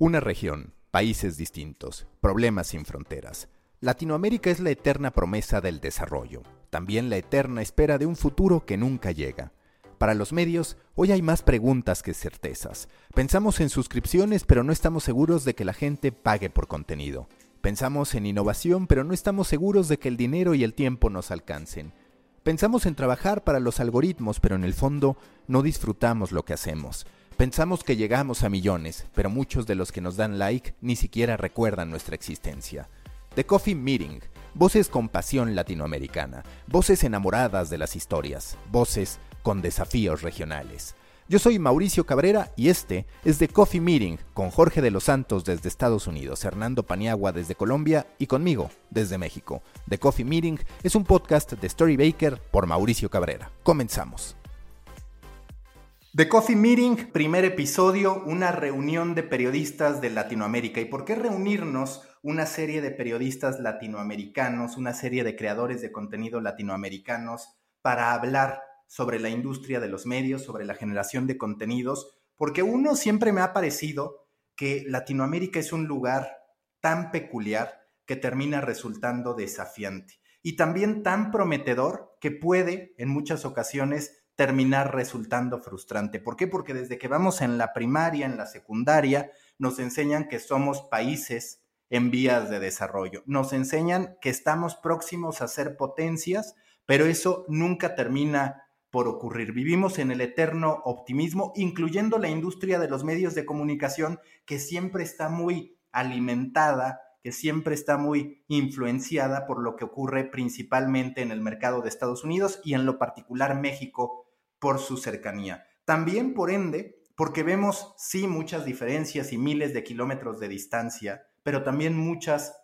Una región, países distintos, problemas sin fronteras. Latinoamérica es la eterna promesa del desarrollo, también la eterna espera de un futuro que nunca llega. Para los medios, hoy hay más preguntas que certezas. Pensamos en suscripciones, pero no estamos seguros de que la gente pague por contenido. Pensamos en innovación, pero no estamos seguros de que el dinero y el tiempo nos alcancen. Pensamos en trabajar para los algoritmos, pero en el fondo no disfrutamos lo que hacemos. Pensamos que llegamos a millones, pero muchos de los que nos dan like ni siquiera recuerdan nuestra existencia. The Coffee Meeting, voces con pasión latinoamericana, voces enamoradas de las historias, voces con desafíos regionales. Yo soy Mauricio Cabrera y este es The Coffee Meeting con Jorge de los Santos desde Estados Unidos, Hernando Paniagua desde Colombia y conmigo desde México. The Coffee Meeting es un podcast de Story Baker por Mauricio Cabrera. Comenzamos. The Coffee Meeting, primer episodio, una reunión de periodistas de Latinoamérica. ¿Y por qué reunirnos una serie de periodistas latinoamericanos, una serie de creadores de contenido latinoamericanos para hablar sobre la industria de los medios, sobre la generación de contenidos, porque uno siempre me ha parecido que Latinoamérica es un lugar tan peculiar que termina resultando desafiante y también tan prometedor que puede en muchas ocasiones terminar resultando frustrante. ¿Por qué? Porque desde que vamos en la primaria, en la secundaria, nos enseñan que somos países en vías de desarrollo. Nos enseñan que estamos próximos a ser potencias, pero eso nunca termina por ocurrir. Vivimos en el eterno optimismo, incluyendo la industria de los medios de comunicación, que siempre está muy alimentada, que siempre está muy influenciada por lo que ocurre principalmente en el mercado de Estados Unidos y en lo particular México por su cercanía. También, por ende, porque vemos, sí, muchas diferencias y miles de kilómetros de distancia, pero también muchas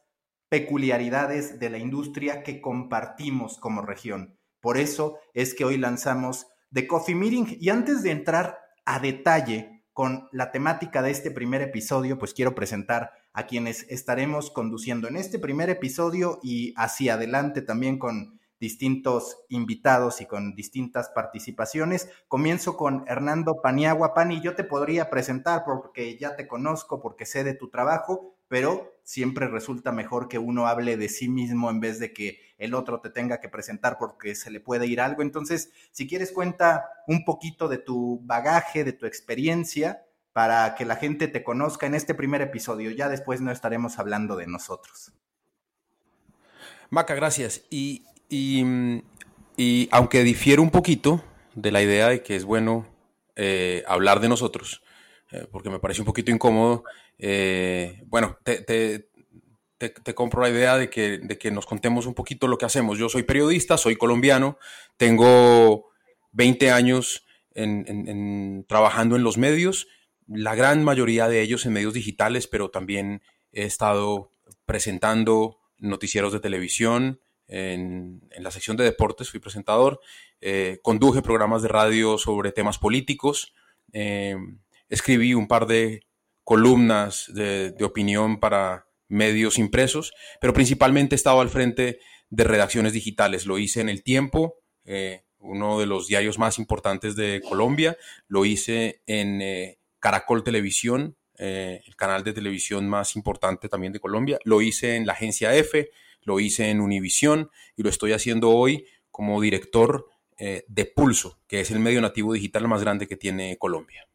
peculiaridades de la industria que compartimos como región. Por eso es que hoy lanzamos The Coffee Meeting. Y antes de entrar a detalle con la temática de este primer episodio, pues quiero presentar a quienes estaremos conduciendo en este primer episodio y hacia adelante también con distintos invitados y con distintas participaciones. Comienzo con Hernando Paniagua. Pani, yo te podría presentar porque ya te conozco, porque sé de tu trabajo, pero siempre resulta mejor que uno hable de sí mismo en vez de que el otro te tenga que presentar porque se le puede ir algo. Entonces, si quieres, cuenta un poquito de tu bagaje, de tu experiencia, para que la gente te conozca en este primer episodio. Ya después no estaremos hablando de nosotros. Maca, gracias. Y, y, aunque difiere un poquito de la idea de que es bueno eh, hablar de nosotros, eh, porque me parece un poquito incómodo, eh, bueno, te, compro la idea de que, de que nos contemos un poquito lo que hacemos. Yo soy periodista, soy colombiano, tengo 20 años en, trabajando en los medios, la gran mayoría de ellos en medios digitales, pero también he estado presentando noticieros de televisión, en, la sección de deportes fui presentador, eh, conduje programas de radio sobre temas políticos, eh, escribí un par de columnas de, opinión para medios impresos, pero principalmente estaba al frente de redacciones digitales. Lo hice en El Tiempo, eh, uno de los diarios más importantes de Colombia, lo hice en Caracol Televisión, el canal de televisión más importante también de Colombia, lo hice en la agencia F, lo hice en Univisión y lo estoy haciendo hoy como director de Pulso, que es el medio nativo digital más grande que tiene Colombia.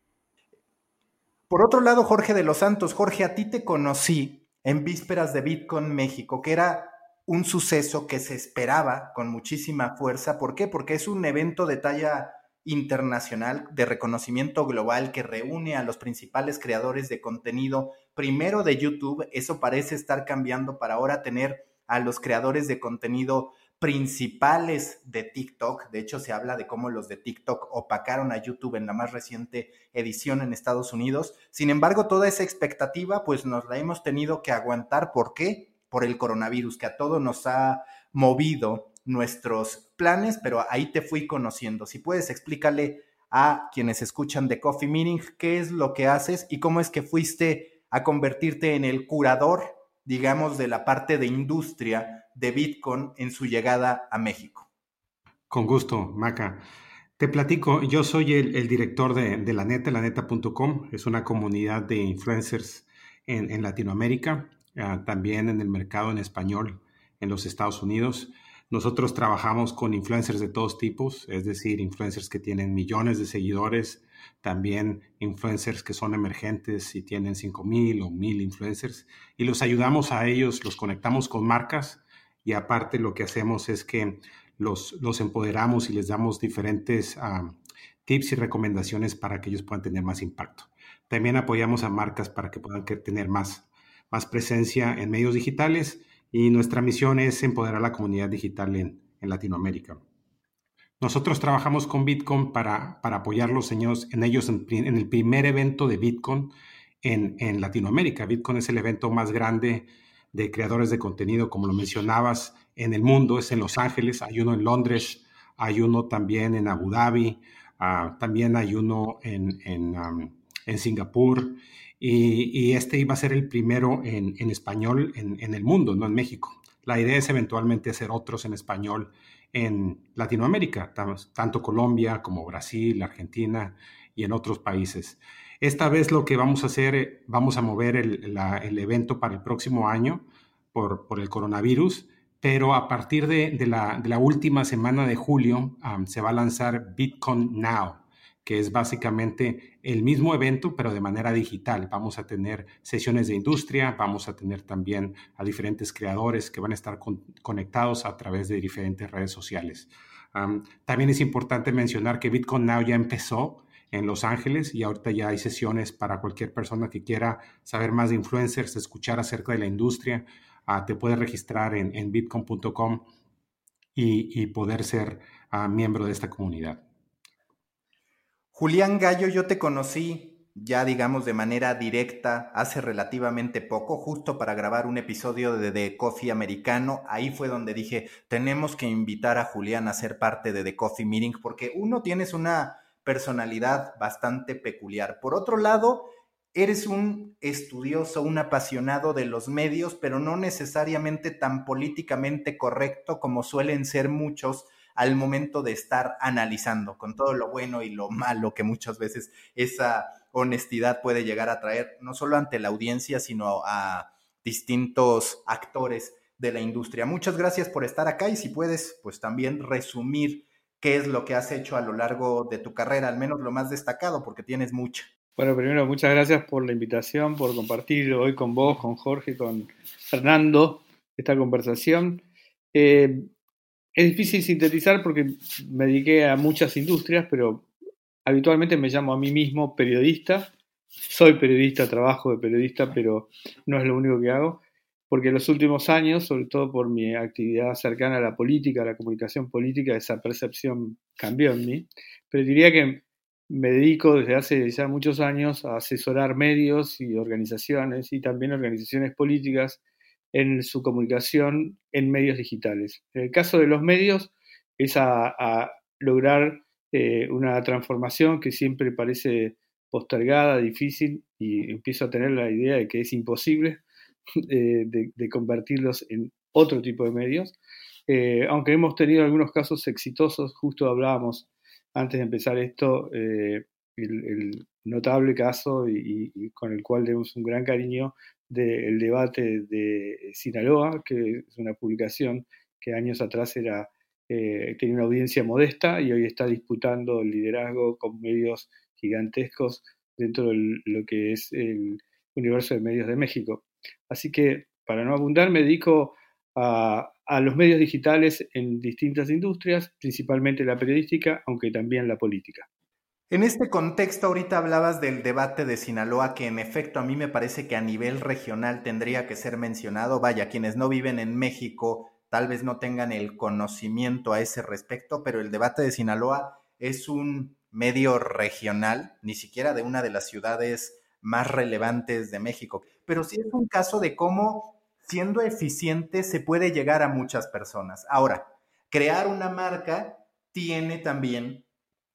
Por otro lado, Jorge de los Santos, Jorge, a ti te conocí en vísperas de Bitcoin México, que era un suceso que se esperaba con muchísima fuerza. ¿Por qué? Porque es un evento de talla internacional de reconocimiento global que reúne a los principales creadores de contenido, primero de YouTube, eso parece estar cambiando para ahora tener a los creadores de contenido principales de TikTok. De hecho, se habla de cómo los de TikTok opacaron a YouTube en la más reciente edición en Estados Unidos. Sin embargo, toda esa expectativa, pues nos la hemos tenido que aguantar. ¿Por qué? Por el coronavirus, que a todo nos ha movido nuestros planes, pero ahí te fui conociendo. Si puedes, explícale a quienes escuchan de Coffee Meeting qué es lo que haces y cómo es que fuiste a convertirte en el curador, digamos, de la parte de industria de Bitcoin en su llegada a México. Con gusto, Maca. Te platico, yo soy el, director de, la neta, laneta.com, es una comunidad de influencers en, Latinoamérica, ah, también en el mercado en español en los Estados Unidos. Nosotros trabajamos con influencers de todos tipos, es decir, influencers que tienen millones de seguidores, también influencers que son emergentes y tienen 5.000 o 1.000 influencers, y los ayudamos a ellos, los conectamos con marcas y aparte lo que hacemos es que los, los empoderamos y les damos diferentes ah, tips y recomendaciones para que ellos puedan tener más impacto. También apoyamos a marcas para que puedan tener más, más presencia en medios digitales y nuestra misión es empoderar la comunidad digital en, Latinoamérica. Nosotros trabajamos con Bitcoin para, para apoyarlos en ellos, en, ellos en, el primer evento de Bitcoin en, en, Latinoamérica. Bitcoin es el evento más grande de creadores de contenido, como lo mencionabas, en el mundo. Es en Los Ángeles, hay uno en Londres, hay uno también en Abu Dhabi, ah, también hay uno en, en Singapur y, este iba a ser el primero en, español en, el mundo, no en México. La idea es eventualmente hacer otros en español en Latinoamérica, tanto Colombia como Brasil, Argentina y en otros países. Esta vez lo que vamos a hacer, vamos a mover el, evento para el próximo año por, el coronavirus, pero a partir de, la, última semana de julio se va a lanzar Bitcoin Now que es básicamente el mismo evento, pero de manera digital. Vamos a tener sesiones de industria, vamos a tener también a diferentes creadores que van a estar conectados a través de diferentes redes sociales. también es importante mencionar que Bitcoin Now ya empezó en Los Ángeles y ahorita ya hay sesiones para cualquier persona que quiera saber más de influencers, escuchar acerca de la industria. Ah, te puedes registrar en, bitcoin.com y, poder ser ah, miembro de esta comunidad. Julián Gallo, yo te conocí ya digamos de manera directa hace relativamente poco, justo para grabar un episodio de The Coffee Americano. Ahí fue donde dije, tenemos que invitar a Julián a ser parte de The Coffee Meeting, porque uno tienes una personalidad bastante peculiar. Por otro lado, eres un estudioso, un apasionado de los medios, pero no necesariamente tan políticamente correcto como suelen ser muchos al momento de estar analizando con todo lo bueno y lo malo que muchas veces esa honestidad puede llegar a traer, no solo ante la audiencia, sino a distintos actores de la industria. Muchas gracias por estar acá y si puedes, pues también resumir qué es lo que has hecho a lo largo de tu carrera, al menos lo más destacado, porque tienes mucha. Bueno, primero, muchas gracias por la invitación, por compartir hoy con vos, con Jorge, con Fernando esta conversación. Eh, es difícil sintetizar porque me dediqué a muchas industrias, pero habitualmente me llamo a mí mismo periodista. Soy periodista, trabajo de periodista, pero no es lo único que hago, porque en los últimos años, sobre todo por mi actividad cercana a la política, a la comunicación política, esa percepción cambió en mí. Pero diría que me dedico desde hace ya muchos años a asesorar medios y organizaciones y también organizaciones políticas en su comunicación en medios digitales. En el caso de los medios es a, lograr eh, una transformación que siempre parece postergada, difícil, y empiezo a tener la idea de que es imposible eh, de, convertirlos en otro tipo de medios. Eh, aunque hemos tenido algunos casos exitosos, justo hablábamos antes de empezar esto, el, notable caso y, con el cual tenemos un gran cariño del debate de Sinaloa, que es una publicación que años atrás era, eh, tenía una audiencia modesta y hoy está disputando el liderazgo con medios gigantescos dentro de lo que es el universo de medios de México. Así que, para no abundar, me dedico a, a los medios digitales en distintas industrias, principalmente la periodística, aunque también la política. En este contexto, ahorita hablabas del debate de Sinaloa, que en efecto a mí me parece que a nivel regional tendría que ser mencionado. Vaya, quienes no viven en México tal vez no tengan el conocimiento a ese respecto, pero el debate de Sinaloa es un medio regional, ni siquiera de una de las ciudades más relevantes de México, pero sí es un caso de cómo siendo eficiente se puede llegar a muchas personas. Ahora, crear una marca tiene también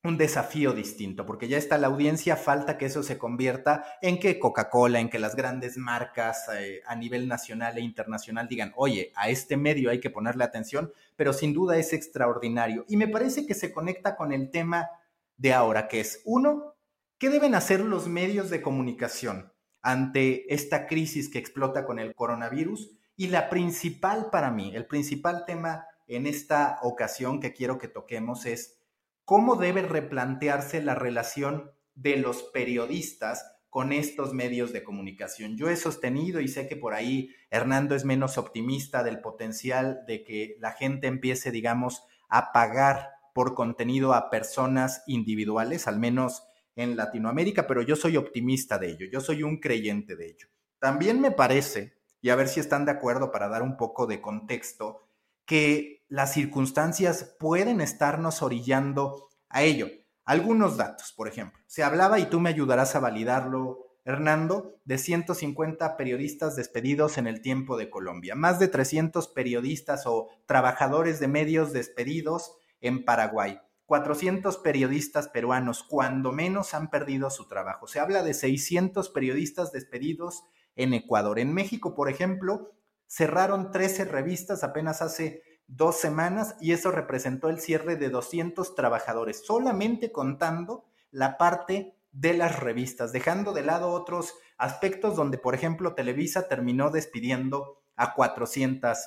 un desafío distinto, porque ya está la audiencia, falta que eso se convierta en que Coca-Cola, en que las grandes marcas eh, a nivel nacional e internacional digan, oye, a este medio hay que ponerle atención, pero sin duda es extraordinario. Y me parece que se conecta con el tema de ahora, que es, uno, ¿qué deben hacer los medios de comunicación ante esta crisis que explota con el coronavirus. Y la principal para mí, el principal tema en esta ocasión que quiero que toquemos es cómo debe replantearse la relación de los periodistas con estos medios de comunicación. Yo he sostenido y sé que por ahí Hernando es menos optimista del potencial de que la gente empiece, digamos, a pagar por contenido a personas individuales, al menos en Latinoamérica, pero yo soy optimista de ello, yo soy un creyente de ello. También me parece, y a ver si están de acuerdo para dar un poco de contexto, que las circunstancias pueden estarnos orillando a ello. Algunos datos, por ejemplo. Se hablaba, y tú me ayudarás a validarlo, Hernando, de 150 periodistas despedidos en el tiempo de Colombia, más de 300 periodistas o trabajadores de medios despedidos en Paraguay, 400 periodistas peruanos, cuando menos han perdido su trabajo. Se habla de 600 periodistas despedidos en Ecuador. En México, por ejemplo, cerraron 13 revistas apenas hace dos semanas y eso representó el cierre de 200 trabajadores, solamente contando la parte de las revistas, dejando de lado otros aspectos donde, por ejemplo, Televisa terminó despidiendo a 400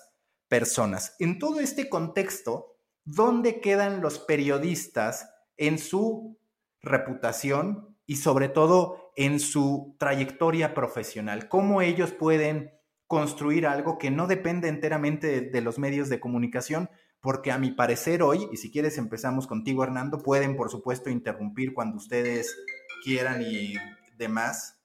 personas. En todo este contexto, ¿dónde quedan los periodistas en su reputación y sobre todo en su trayectoria profesional? ¿Cómo ellos pueden construir algo que no depende enteramente de, los medios de comunicación, porque a mi parecer hoy, y si quieres empezamos contigo Hernando, pueden por supuesto interrumpir cuando ustedes quieran y demás,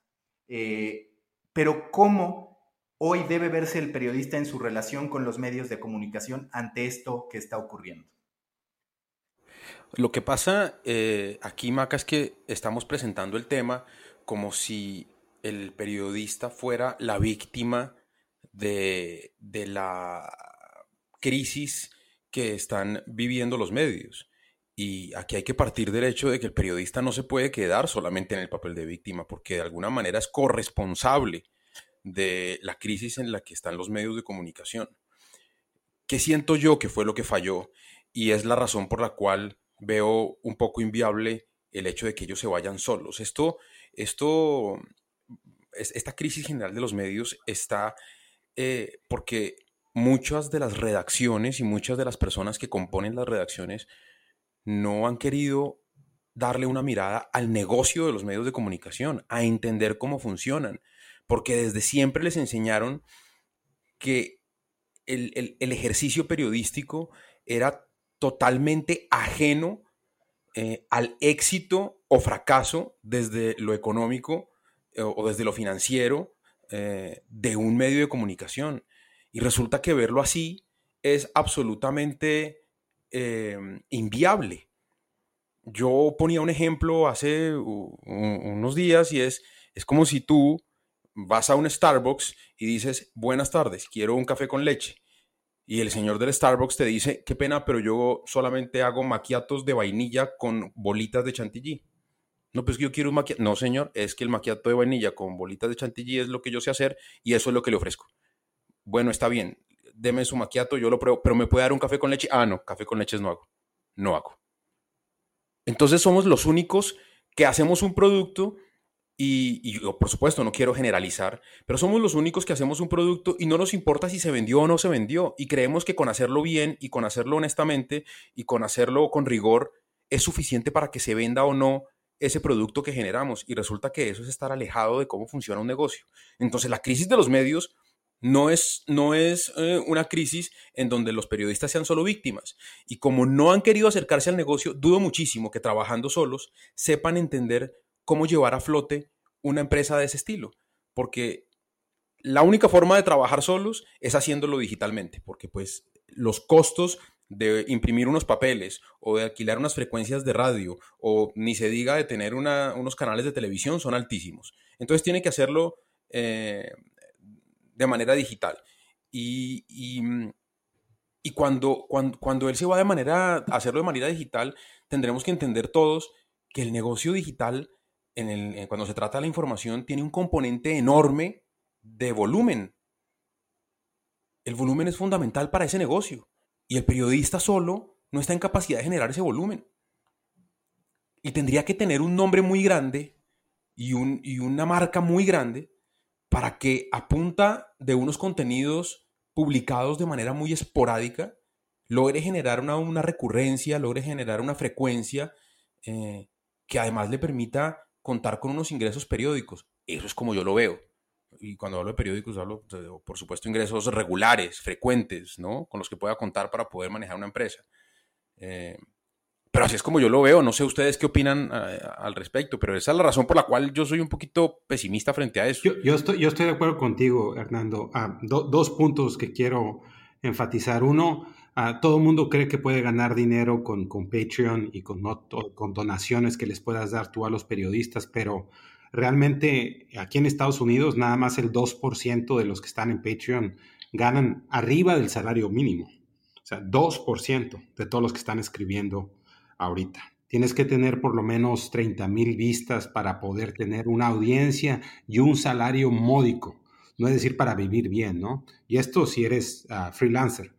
eh, pero ¿cómo hoy debe verse el periodista en su relación con los medios de comunicación ante esto que está ocurriendo? Lo que pasa eh, aquí, Maca, es que estamos presentando el tema como si el periodista fuera la víctima de, la crisis que están viviendo los medios. Y aquí hay que partir del hecho de que el periodista no se puede quedar solamente en el papel de víctima, porque de alguna manera es corresponsable de la crisis en la que están los medios de comunicación. ¿Qué siento yo que fue lo que falló? Y es la razón por la cual veo un poco inviable el hecho de que ellos se vayan solos. Esto, esto, esta crisis general de los medios está eh, porque muchas de las redacciones y muchas de las personas que componen las redacciones no han querido darle una mirada al negocio de los medios de comunicación, a entender cómo funcionan, porque desde siempre les enseñaron que el, ejercicio periodístico era totalmente ajeno eh, al éxito o fracaso desde lo económico eh, o desde lo financiero eh, de un medio de comunicación. Y resulta que verlo así es absolutamente eh, inviable. Yo ponía un ejemplo hace unos días y es, es como si tú vas a un Starbucks y dices, buenas tardes, quiero un café con leche. Y el señor del Starbucks te dice, qué pena, pero yo solamente hago maquiatos de vainilla con bolitas de chantilly. No, pues yo quiero un maquiato. No, señor, es que el maquiato de vainilla con bolitas de chantilly es lo que yo sé hacer y eso es lo que le ofrezco. Bueno, está bien, deme su maquiato, yo lo pruebo, pero ¿me puede dar un café con leche? Ah, no, café con leches no hago. No hago. Entonces somos los únicos que hacemos un producto y, y, yo, por supuesto, no quiero generalizar, pero somos los únicos que hacemos un producto y no nos importa si se vendió o no se vendió. Y creemos que con hacerlo bien y con hacerlo honestamente y con hacerlo con rigor es suficiente para que se venda o no ese producto que generamos y resulta que eso es estar alejado de cómo funciona un negocio. Entonces la crisis de los medios no es, no es eh, una crisis en donde los periodistas sean solo víctimas. Y como no han querido acercarse al negocio, dudo muchísimo que trabajando solos sepan entender cómo llevar a flote una empresa de ese estilo. Porque la única forma de trabajar solos es haciéndolo digitalmente, porque pues los costos de imprimir unos papeles o de alquilar unas frecuencias de radio o ni se diga de tener unos canales de televisión son altísimos. Entonces tiene que hacerlo eh, de manera digital. Y, y, cuando, cuando, él se va de manera, hacerlo de manera digital, tendremos que entender todos que el negocio digital, en el, cuando se trata de la información, tiene un componente enorme de volumen. El volumen es fundamental para ese negocio. Y el periodista solo no está en capacidad de generar ese volumen. Y tendría que tener un nombre muy grande y, un, y una marca muy grande para que a punta de unos contenidos publicados de manera muy esporádica, logre generar una, recurrencia, logre generar una frecuencia eh, que además le permita contar con unos ingresos periódicos. Eso es como yo lo veo. Y cuando hablo de periódicos, hablo, por supuesto, ingresos regulares, frecuentes, ¿no? Con los que pueda contar para poder manejar una empresa. Eh, pero así es como yo lo veo. No sé ustedes qué opinan eh, al respecto, pero esa es la razón por la cual yo soy un poquito pesimista frente a eso. Yo, estoy, yo estoy de acuerdo contigo, Hernando. Ah, dos puntos que quiero enfatizar. Uno, ah, todo el mundo cree que puede ganar dinero con, con Patreon y con, con donaciones que les puedas dar tú a los periodistas, pero realmente aquí en Estados Unidos nada más el 2% de los que están en Patreon ganan arriba del salario mínimo. O sea, 2% de todos los que están escribiendo ahorita. Tienes que tener por lo menos 30 mil vistas para poder tener una audiencia y un salario módico. No es decir, para vivir bien, ¿no? Y esto si eres ah, freelancer.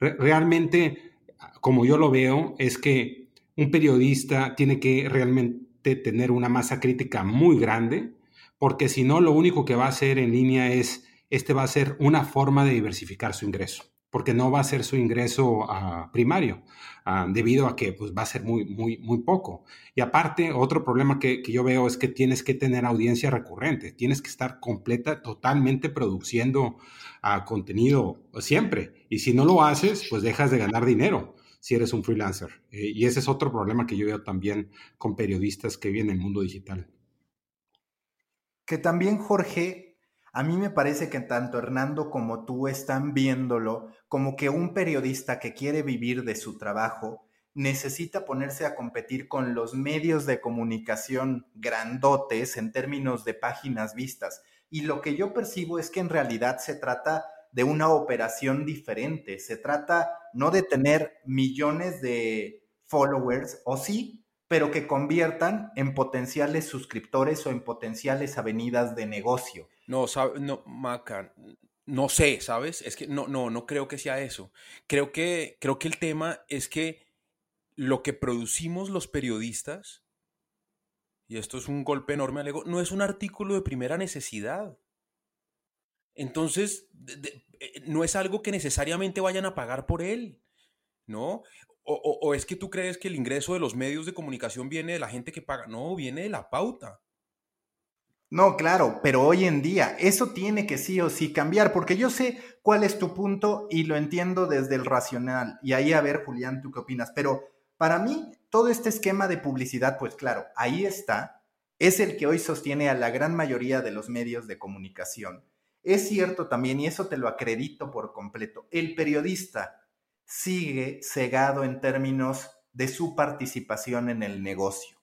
realmente, como yo lo veo, es que un periodista tiene que realmente tener una masa crítica muy grande, porque si no, lo único que va a hacer en línea es, este va a ser una forma de diversificar su ingreso porque no va a ser su ingreso ah, primario, ah, debido a que pues, va a ser muy, muy, muy poco. Y aparte, otro problema que, yo veo es que tienes que tener audiencia recurrente, tienes que estar completa, totalmente produciendo ah, contenido siempre. Y si no lo haces, pues dejas de ganar dinero si eres un freelancer. Eh, y ese es otro problema que yo veo también con periodistas que viven en el mundo digital. Que también, Jorge, a mí me parece que tanto Hernando como tú están viéndolo como que un periodista que quiere vivir de su trabajo necesita ponerse a competir con los medios de comunicación grandotes en términos de páginas vistas. Y lo que yo percibo es que en realidad se trata de una operación diferente. Se trata no de tener millones de followers, o sí, pero que conviertan en potenciales suscriptores o en potenciales avenidas de negocio. No, no, Maca, no sé, ¿sabes? Es que no, no, no creo que sea eso. Creo que, creo que el tema es que lo que producimos los periodistas, y esto es un golpe enorme al ego, no es un artículo de primera necesidad. Entonces, no es algo que necesariamente vayan a pagar por él, ¿no? O, es que tú crees que el ingreso de los medios de comunicación viene de la gente que paga? No, viene de la pauta. No, claro, pero hoy en día eso tiene que sí o sí cambiar, porque yo sé cuál es tu punto y lo entiendo desde el racional. Y ahí a ver, Julián, ¿tú qué opinas? Pero para mí, todo este esquema de publicidad, pues claro, ahí está, es el que hoy sostiene a la gran mayoría de los medios de comunicación. Es cierto también, y eso te lo acredito por completo, el periodista sigue cegado en términos de su participación en el negocio.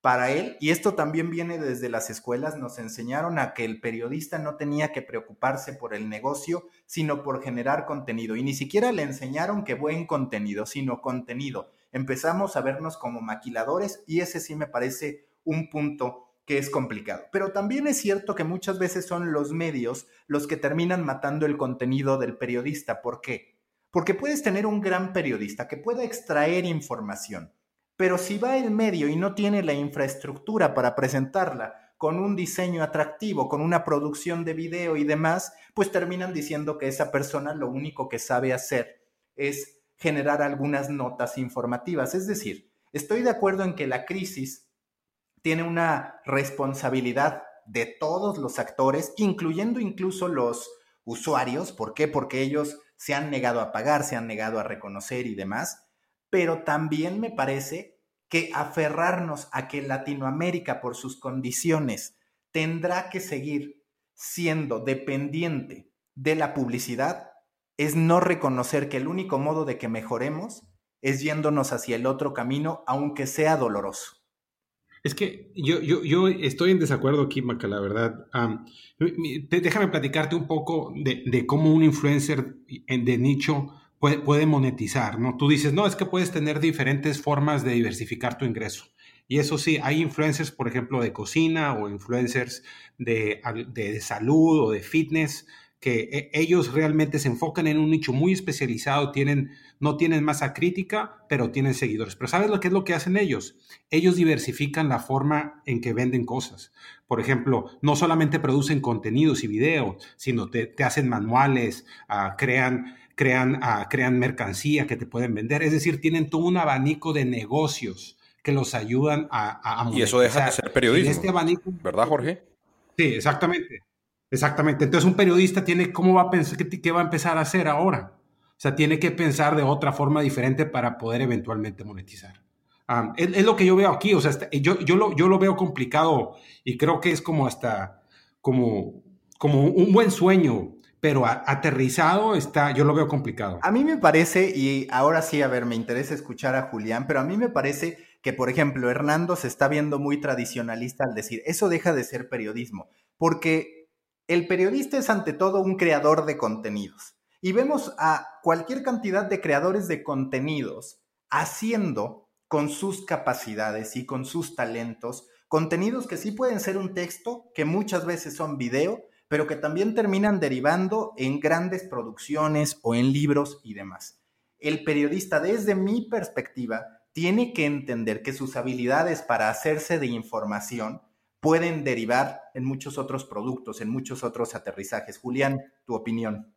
Para él, y esto también viene desde las escuelas, nos enseñaron a que el periodista no tenía que preocuparse por el negocio, sino por generar contenido. Y ni siquiera le enseñaron que buen contenido, sino contenido. Empezamos a vernos como maquiladores y ese sí me parece un punto que es complicado. Pero también es cierto que muchas veces son los medios los que terminan matando el contenido del periodista. ¿Por qué? Porque puedes tener un gran periodista que pueda extraer información, pero si va el medio y no tiene la infraestructura para presentarla con un diseño atractivo, con una producción de video y demás, pues terminan diciendo que esa persona lo único que sabe hacer es generar algunas notas informativas. Es decir, estoy de acuerdo en que la crisis tiene una responsabilidad de todos los actores, incluyendo incluso los usuarios. ¿Por qué? Porque ellos se han negado a pagar, se han negado a reconocer y demás, pero también me parece que aferrarnos a que Latinoamérica por sus condiciones tendrá que seguir siendo dependiente de la publicidad es no reconocer que el único modo de que mejoremos es yéndonos hacia el otro camino, aunque sea doloroso. Es que yo, yo, yo estoy en desacuerdo aquí, Maca, la verdad. déjame platicarte un poco de, cómo un influencer de nicho puede, puede, monetizar, ¿no? Tú dices, no, es que puedes tener diferentes formas de diversificar tu ingreso. Y eso sí, hay influencers, por ejemplo, de cocina o influencers de, de salud o de fitness que eh, ellos realmente se enfocan en un nicho muy especializado, tienen, no tienen masa crítica, pero tienen seguidores. Pero ¿sabes lo que es lo que hacen ellos? Ellos diversifican la forma en que venden cosas. Por ejemplo, no solamente producen contenidos y videos, sino te, hacen manuales, uh, crean, crean, uh, crean mercancía que te pueden vender. Es decir, tienen todo un abanico de negocios que los ayudan a, a Y eso deja de ser periodismo. Este abanico, ¿Verdad, Jorge? Sí, exactamente. Exactamente. Entonces un periodista tiene, ¿cómo va a pensar, qué, va a empezar a hacer ahora? O sea, tiene que pensar de otra forma diferente para poder eventualmente monetizar. es, lo que yo veo aquí, o sea, yo, yo, lo, yo lo veo complicado y creo que es como hasta, como, como un buen sueño, pero aterrizado está, yo lo veo complicado. A mí me parece, y ahora sí, a ver, me interesa escuchar a Julián, pero a mí me parece que, por ejemplo, Hernando se está viendo muy tradicionalista al decir, eso deja de ser periodismo, porque el periodista es ante todo un creador de contenidos. Y vemos a cualquier cantidad de creadores de contenidos haciendo con sus capacidades y con sus talentos contenidos que sí pueden ser un texto, que muchas veces son video, pero que también terminan derivando en grandes producciones o en libros y demás. El periodista, desde mi perspectiva, tiene que entender que sus habilidades para hacerse de información pueden derivar en muchos otros productos, en muchos otros aterrizajes. Julián, tu opinión.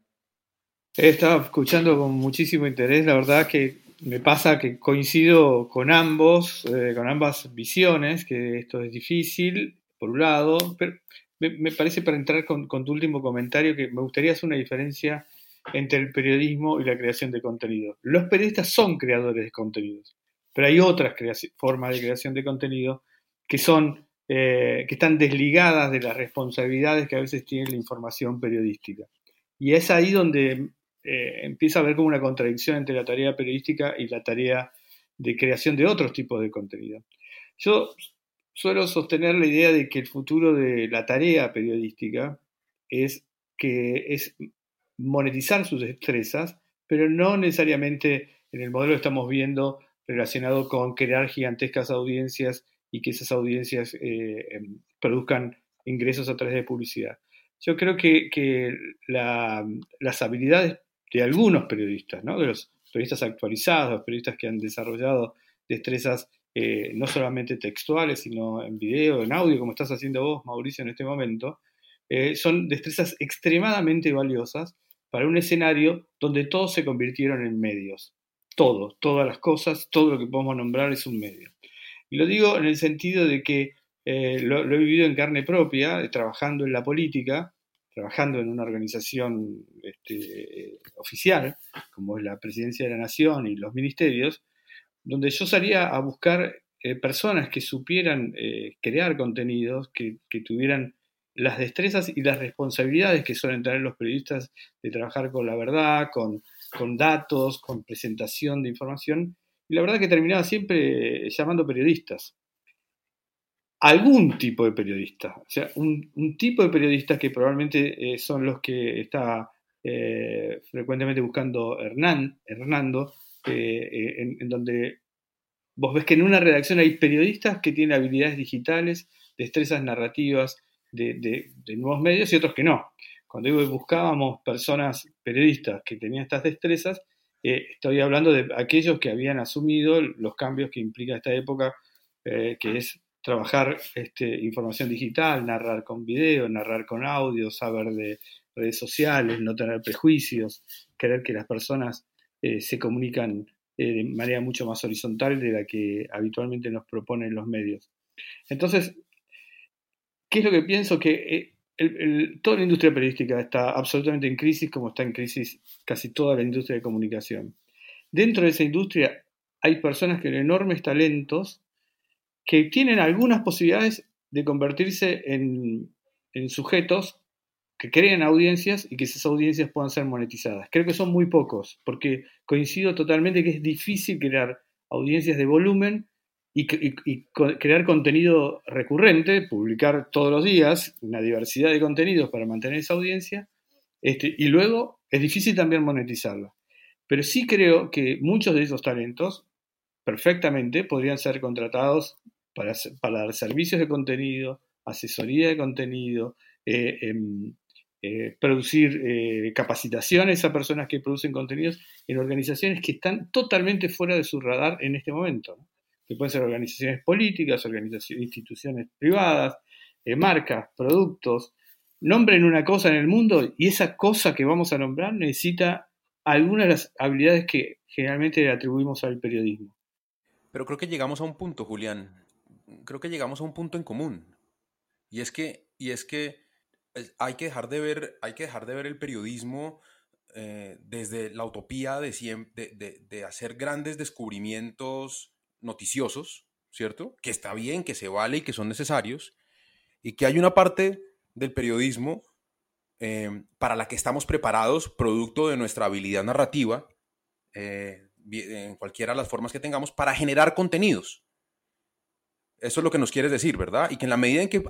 He estado escuchando con muchísimo interés, la verdad que me pasa que coincido con ambos, eh, con ambas visiones, que esto es difícil, por un lado, pero me, parece para entrar con, tu último comentario que me gustaría hacer una diferencia entre el periodismo y la creación de contenido. Los periodistas son creadores de contenidos, pero hay otras formas de creación de contenido que son eh, que están desligadas de las responsabilidades que a veces tiene la información periodística. Y es ahí donde eh, empieza a haber como una contradicción entre la tarea periodística y la tarea de creación de otros tipos de contenido. Yo suelo sostener la idea de que el futuro de la tarea periodística es que es monetizar sus destrezas, pero no necesariamente en el modelo que estamos viendo relacionado con crear gigantescas audiencias y que esas audiencias eh, em, produzcan ingresos a través de publicidad. Yo creo que, las habilidades de algunos periodistas, ¿no? de los periodistas actualizados, los periodistas que han desarrollado destrezas eh, no solamente textuales, sino en video, en audio, como estás haciendo vos, Mauricio, en este momento, eh, son destrezas extremadamente valiosas para un escenario donde todos se convirtieron en medios. Todo, todas las cosas, todo lo que podemos nombrar es un medio. Y lo digo en el sentido de que eh, lo, he vivido en carne propia, trabajando en la política, trabajando en una organización este, oficial, como es la Presidencia de la Nación y los ministerios, donde yo salía a buscar eh, personas que supieran eh, crear contenidos, que, tuvieran las destrezas y las responsabilidades que suelen tener los periodistas de trabajar con la verdad, con, con datos, con presentación de información, y la verdad que terminaba siempre llamando periodistas. Algún tipo de periodista, o sea, un, tipo de periodistas que probablemente eh, son los que está eh, frecuentemente buscando Hernán, Hernando, eh, en, donde vos ves que en una redacción hay periodistas que tienen habilidades digitales, destrezas narrativas de, de nuevos medios y otros que no. Cuando digo que buscábamos personas periodistas que tenían estas destrezas, estoy hablando de aquellos que habían asumido los cambios que implica esta época, que es trabajar este, información digital, narrar con video, narrar con audio, saber de redes sociales, no tener prejuicios, querer que las personas eh, se comunican de manera mucho más horizontal de la que habitualmente nos proponen los medios. Entonces, ¿qué es lo que pienso? Que toda la industria periodística está absolutamente en crisis, como está en crisis casi toda la industria de comunicación. Dentro de esa industria hay personas con enormes talentos que tienen algunas posibilidades de convertirse en, sujetos que creen audiencias y que esas audiencias puedan ser monetizadas. Creo que son muy pocos, porque coincido totalmente que es difícil crear audiencias de volumen y, crear contenido recurrente, publicar todos los días una diversidad de contenidos para mantener esa audiencia, este, y luego es difícil también monetizarla. Pero sí creo que muchos de esos talentos perfectamente podrían ser contratados para, para servicios de contenido, asesoría de contenido, eh, em, eh, producir eh, capacitaciones a personas que producen contenidos en organizaciones que están totalmente fuera de su radar en este momento, que pueden ser organizaciones políticas, organizaciones, instituciones privadas, marcas, productos. Nombren una cosa en el mundo y esa cosa que vamos a nombrar necesita algunas de las habilidades que generalmente le atribuimos al periodismo. Pero creo que llegamos a un punto, Julián. Creo que llegamos a un punto en común. Y es que, y es que hay, que dejar de ver, hay que dejar de ver el periodismo eh, desde la utopía de, hacer grandes descubrimientos noticiosos, ¿cierto? Que está bien, que se vale y que son necesarios. Y que hay una parte del periodismo eh, para la que estamos preparados, producto de nuestra habilidad narrativa, eh, en cualquiera de las formas que tengamos, para generar contenidos. Eso es lo que nos quieres decir, ¿verdad? Y que en la medida en que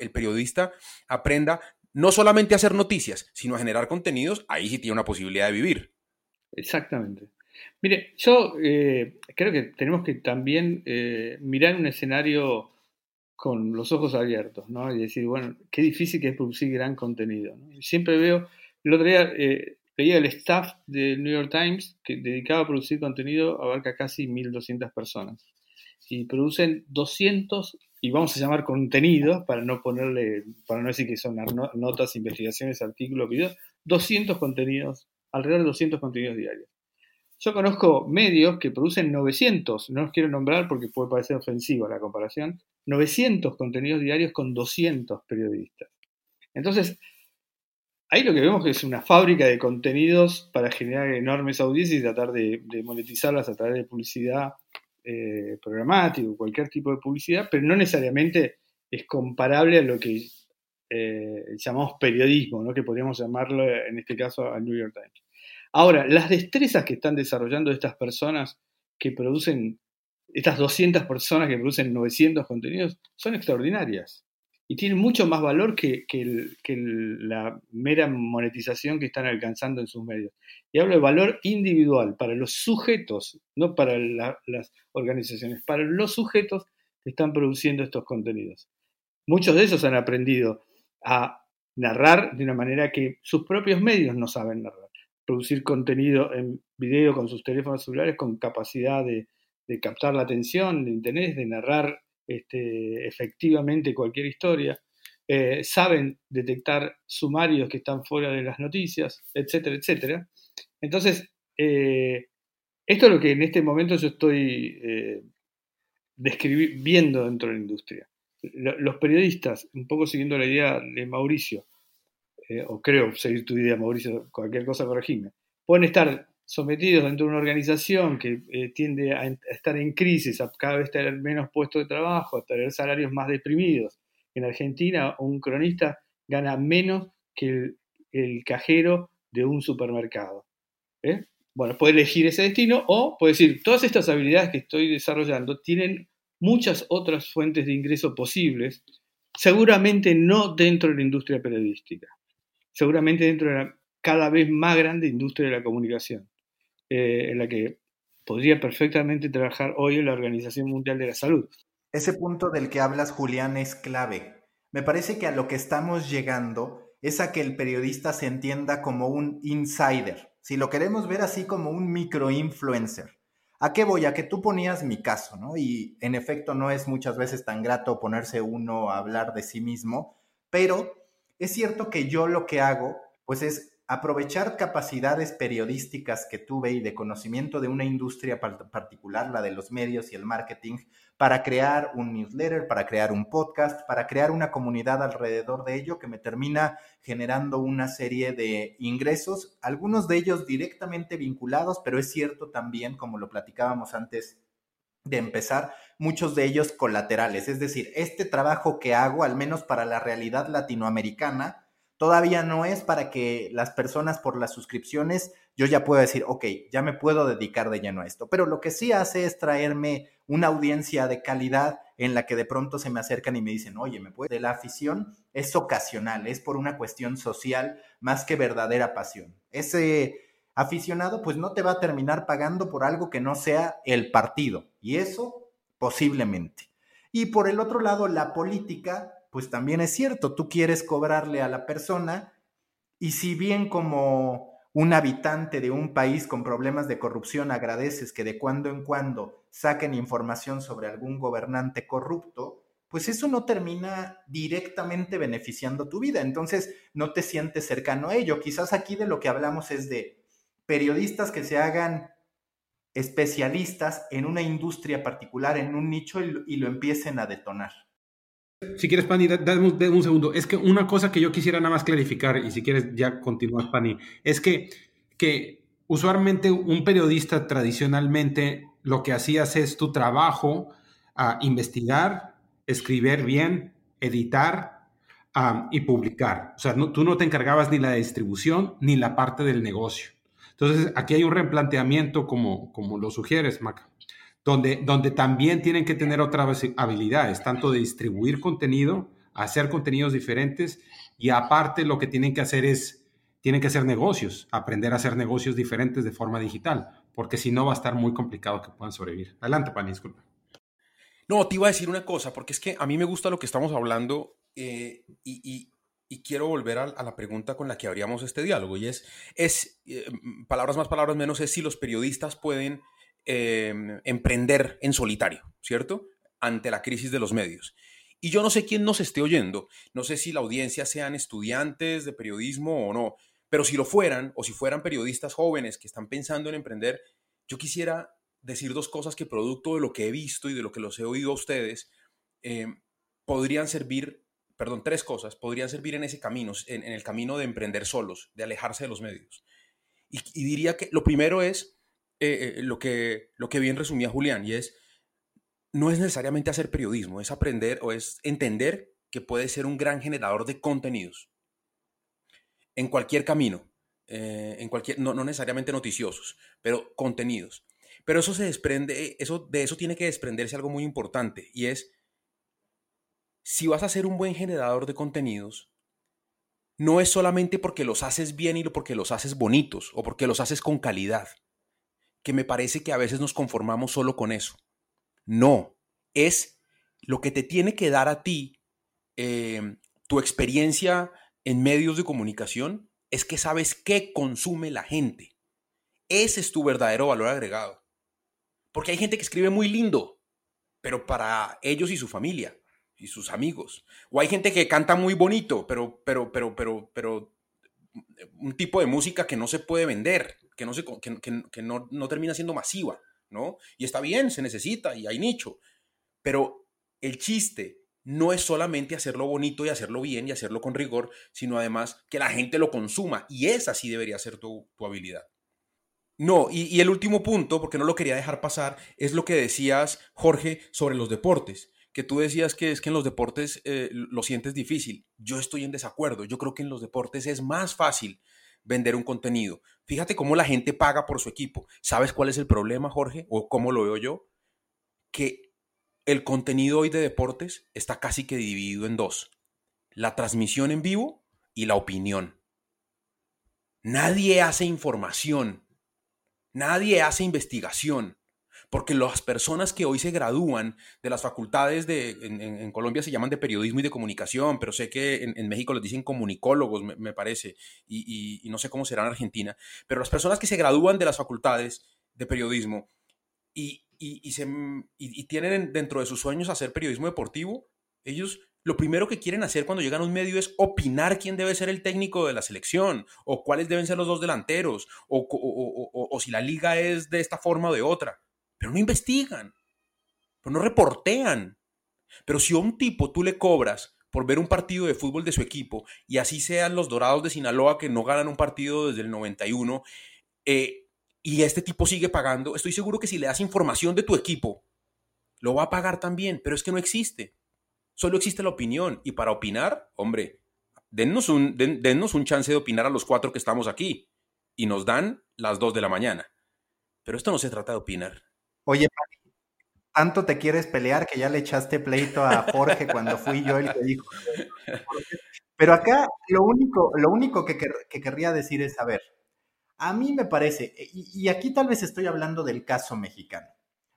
el periodista aprenda no solamente a hacer noticias, sino a generar contenidos, ahí sí tiene una posibilidad de vivir. Exactamente. Mire, yo eh, creo que tenemos que también eh, mirar un escenario con los ojos abiertos, ¿no? Y decir, bueno, qué difícil que es producir gran contenido. Siempre veo, el otro día eh, veía el staff del New York Times que dedicado a producir contenido abarca casi 1.200 personas y producen 200, y vamos a llamar contenidos, para no ponerle, para no decir que son notas, investigaciones, artículos, videos, 200 contenidos, alrededor de 200 contenidos diarios. Yo conozco medios que producen 900, no los quiero nombrar porque puede parecer ofensiva la comparación, 900 contenidos diarios con 200 periodistas. Entonces, ahí lo que vemos que es una fábrica de contenidos para generar enormes audiencias y tratar de monetizarlas a través de publicidad eh, programático, cualquier tipo de publicidad, pero no necesariamente es comparable a lo que eh, llamamos periodismo, ¿no? que podríamos llamarlo en este caso al New York Times. Ahora, las destrezas que están desarrollando estas personas que producen, estas 200 personas que producen 900 contenidos, son extraordinarias y tienen mucho más valor que, la mera monetización que están alcanzando en sus medios. Y hablo de valor individual para los sujetos, no para las organizaciones, para los sujetos que están produciendo estos contenidos. Muchos de esos han aprendido a narrar de una manera que sus propios medios no saben narrar. Producir contenido en video con sus teléfonos celulares con capacidad de, captar la atención, de interés, de narrar este, efectivamente cualquier historia. Eh, saben detectar sumarios que están fuera de las noticias, etcétera, etcétera. Entonces, eh, esto es lo que en este momento yo estoy eh, viendo dentro de la industria. Los periodistas, un poco siguiendo la idea de Mauricio, eh, o creo seguir tu idea, Mauricio, cualquier cosa corregime, pueden estar sometidos dentro de una organización que tiende a, estar en crisis, a cada vez tener menos puestos de trabajo, a tener salarios más deprimidos. En Argentina, un cronista gana menos que el cajero de un supermercado. ¿eh? Bueno, puede elegir ese destino o puede decir, todas estas habilidades que estoy desarrollando tienen muchas otras fuentes de ingreso posibles, seguramente no dentro de la industria periodística, seguramente dentro de la cada vez más grande industria de la comunicación, eh, en la que podría perfectamente trabajar hoy en la Organización Mundial de la Salud. Ese punto del que hablas, Julián, es clave. Me parece que a lo que estamos llegando es a que el periodista se entienda como un insider, si lo queremos ver así como un microinfluencer. ¿A qué voy? A que tú ponías mi caso, ¿no? Y en efecto no es muchas veces tan grato ponerse uno a hablar de sí mismo, pero es cierto que yo lo que hago, pues es aprovechar capacidades periodísticas que tuve y de conocimiento de una industria particular, la de los medios y el marketing, para crear un newsletter, para crear un podcast, para crear una comunidad alrededor de ello que me termina generando una serie de ingresos, algunos de ellos directamente vinculados, pero es cierto también, como lo platicábamos antes de empezar, muchos de ellos colaterales. Es decir, este trabajo que hago, al menos para la realidad latinoamericana, Todavía no es para que las personas por las suscripciones, yo ya puedo decir, ok, ya me puedo dedicar de lleno a esto. Pero lo que sí hace es traerme una audiencia de calidad en la que de pronto se me acercan y me dicen, oye, ¿me puede? De la afición es ocasional, es por una cuestión social más que verdadera pasión. Ese aficionado pues no te va a terminar pagando por algo que no sea el partido. Y eso posiblemente. Y por el otro lado, la política pues también es cierto, tú quieres cobrarle a la persona Y si bien como un habitante de un país con problemas de corrupción agradeces que de cuando en cuando saquen información sobre algún gobernante corrupto, pues eso no termina directamente beneficiando tu vida. Entonces no te sientes cercano a ello. Quizás aquí de lo que hablamos es de periodistas que se hagan especialistas en una industria particular, en un nicho y lo, empiecen a detonar. Si quieres, Pani, dame un, segundo. Es que una cosa que yo quisiera nada más clarificar, y si quieres ya continúas, Pani, es que, que usualmente un periodista tradicionalmente lo que hacías es tu trabajo a investigar, escribir bien, editar y publicar. O sea, tú no te encargabas ni la distribución ni la parte del negocio. Entonces, aquí hay un replanteamiento como, como lo sugieres, Maca, donde, donde también tienen que tener otras habilidades, tanto de distribuir contenido, hacer contenidos diferentes y aparte lo que tienen que hacer es, tienen que hacer negocios, aprender a hacer negocios diferentes de forma digital, porque si no va a estar muy complicado que puedan sobrevivir. Adelante, Pani, disculpa. No, te iba a decir una cosa, porque es que a mí me gusta lo que estamos hablando eh, y, y quiero volver a, la pregunta con la que abríamos este diálogo, y es, es eh, palabras más, palabras menos, es si los periodistas pueden em, emprender en solitario, ¿cierto? Ante la crisis de los medios. Y yo no sé quién nos esté oyendo, no sé si la audiencia sean estudiantes de periodismo o no, pero si lo fueran, o si fueran periodistas jóvenes que están pensando en emprender, yo quisiera decir dos cosas que producto de lo que he visto y de lo que los he oído a ustedes, em, podrían servir perdón, tres cosas podrían servir en ese camino, en, el camino de emprender solos, de alejarse de los medios. Y, diría que lo primero es eh, eh, lo, que, lo que bien resumía Julián, y es, no es necesariamente hacer periodismo, es aprender o es entender que puede ser un gran generador de contenidos en cualquier camino, eh, en cualquier, no, no, necesariamente noticiosos, pero contenidos. Pero eso se desprende, eso, de eso tiene que desprenderse algo muy importante y es si vas a ser un buen generador de contenidos, no es solamente porque los haces bien y porque los haces bonitos o porque los haces con calidad, que me parece que a veces nos conformamos solo con eso. No, es lo que te tiene que dar a ti eh, tu experiencia en medios de comunicación, es que sabes qué consume la gente. Ese es tu verdadero valor agregado. Porque hay gente que escribe muy lindo, pero para ellos y su familia y sus amigos. O hay gente que canta muy bonito, pero, pero, pero, pero, pero un tipo de música que no se puede vender, que no, se, que, no, no, termina siendo masiva, ¿no? Y está bien, se necesita y hay nicho. Pero el chiste no es solamente hacerlo bonito y hacerlo bien y hacerlo con rigor, sino además que la gente lo consuma. Y esa sí debería ser tu, tu habilidad. No, y, y el último punto, porque no lo quería dejar pasar, es lo que decías, Jorge, sobre los deportes que tú decías que es que en los deportes eh, lo sientes difícil. Yo estoy en desacuerdo. Yo creo que en los deportes es más fácil vender un contenido. Fíjate cómo la gente paga por su equipo. ¿Sabes cuál es el problema, Jorge? ¿O cómo lo veo yo? Que el contenido hoy de deportes está casi que dividido en dos. La transmisión en vivo y la opinión. Nadie hace información. Nadie hace investigación porque las personas que hoy se gradúan de las facultades de, en, Colombia se llaman de periodismo y de comunicación, pero sé que en, México les dicen comunicólogos, me, parece, y, no sé cómo será en Argentina, pero las personas que se gradúan de las facultades de periodismo y, tienen dentro de sus sueños hacer periodismo deportivo, ellos lo primero que quieren hacer cuando llegan a un medio es opinar quién debe ser el técnico de la selección, o cuáles deben ser los dos delanteros, o si la liga es de esta forma o de otra pero no investigan, pero no reportean. Pero si a un tipo tú le cobras por ver un partido de fútbol de su equipo, y así sean los Dorados de Sinaloa que no ganan un partido desde el 91, eh, y este tipo sigue pagando, estoy seguro que si le das información de tu equipo, lo va a pagar también, pero es que no existe. Solo existe la opinión, y para opinar, hombre, dennos un, dennos un chance de opinar a los cuatro que estamos aquí, y nos dan las dos de la mañana. Pero esto no se trata de opinar. Oye, tanto te quieres pelear que ya le echaste pleito a Jorge cuando fui yo el que dijo. Pero acá lo único, lo único que, querría decir es, a ver, a mí me parece, y, y, aquí tal vez estoy hablando del caso mexicano,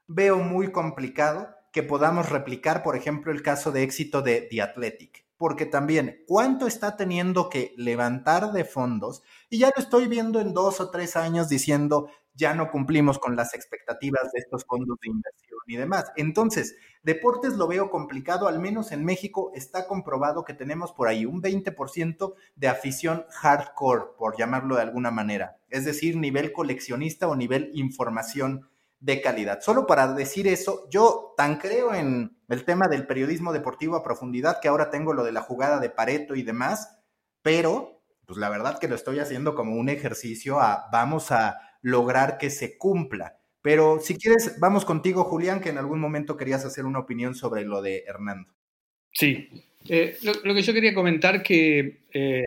veo muy complicado que podamos replicar, por ejemplo, el caso de éxito de The Athletic, porque también cuánto está teniendo que levantar de fondos, y ya lo estoy viendo en dos o tres años diciendo, ya no cumplimos con las expectativas de estos fondos de inversión y demás. Entonces, deportes lo veo complicado, al menos en México está comprobado que tenemos por ahí un 20% de afición hardcore, por llamarlo de alguna manera, es decir, nivel coleccionista o nivel información de calidad. Solo para decir eso, yo tan creo en el tema del periodismo deportivo a profundidad que ahora tengo lo de la jugada de Pareto y demás, pero pues la verdad que lo estoy haciendo como un ejercicio a vamos a lograr que se cumpla. Pero si quieres, vamos contigo, Julián, que en algún momento querías hacer una opinión sobre lo de Hernando. Sí, eh, lo, que yo quería comentar que, eh,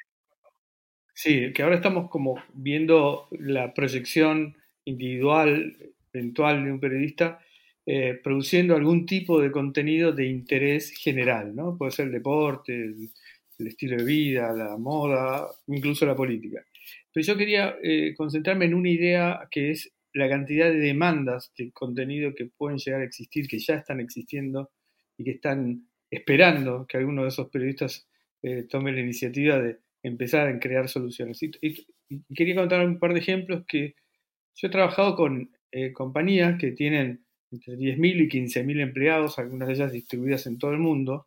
sí, que ahora estamos como viendo la proyección individual, eventual de un periodista, eh, produciendo algún tipo de contenido de interés general, ¿no? Puede ser el deporte, el estilo de vida, la moda, incluso la política. Pero yo quería eh, concentrarme en una idea que es la cantidad de demandas de contenido que pueden llegar a existir, que ya están existiendo y que están esperando que alguno de esos periodistas eh, tome la iniciativa de empezar a crear soluciones. Y, quería contar un par de ejemplos que yo he trabajado con eh, compañías que tienen entre 10.000 y 15.000 empleados, algunas de ellas distribuidas en todo el mundo,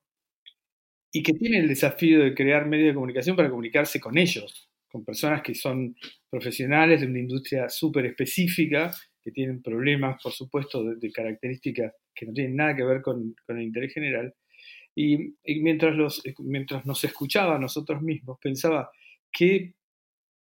y que tienen el desafío de crear medios de comunicación para comunicarse con ellos, con personas que son profesionales de una industria súper específica, que tienen problemas, por supuesto, de, características que no tienen nada que ver con, el interés general. Y, mientras, los, mientras nos escuchaba a nosotros mismos, pensaba qué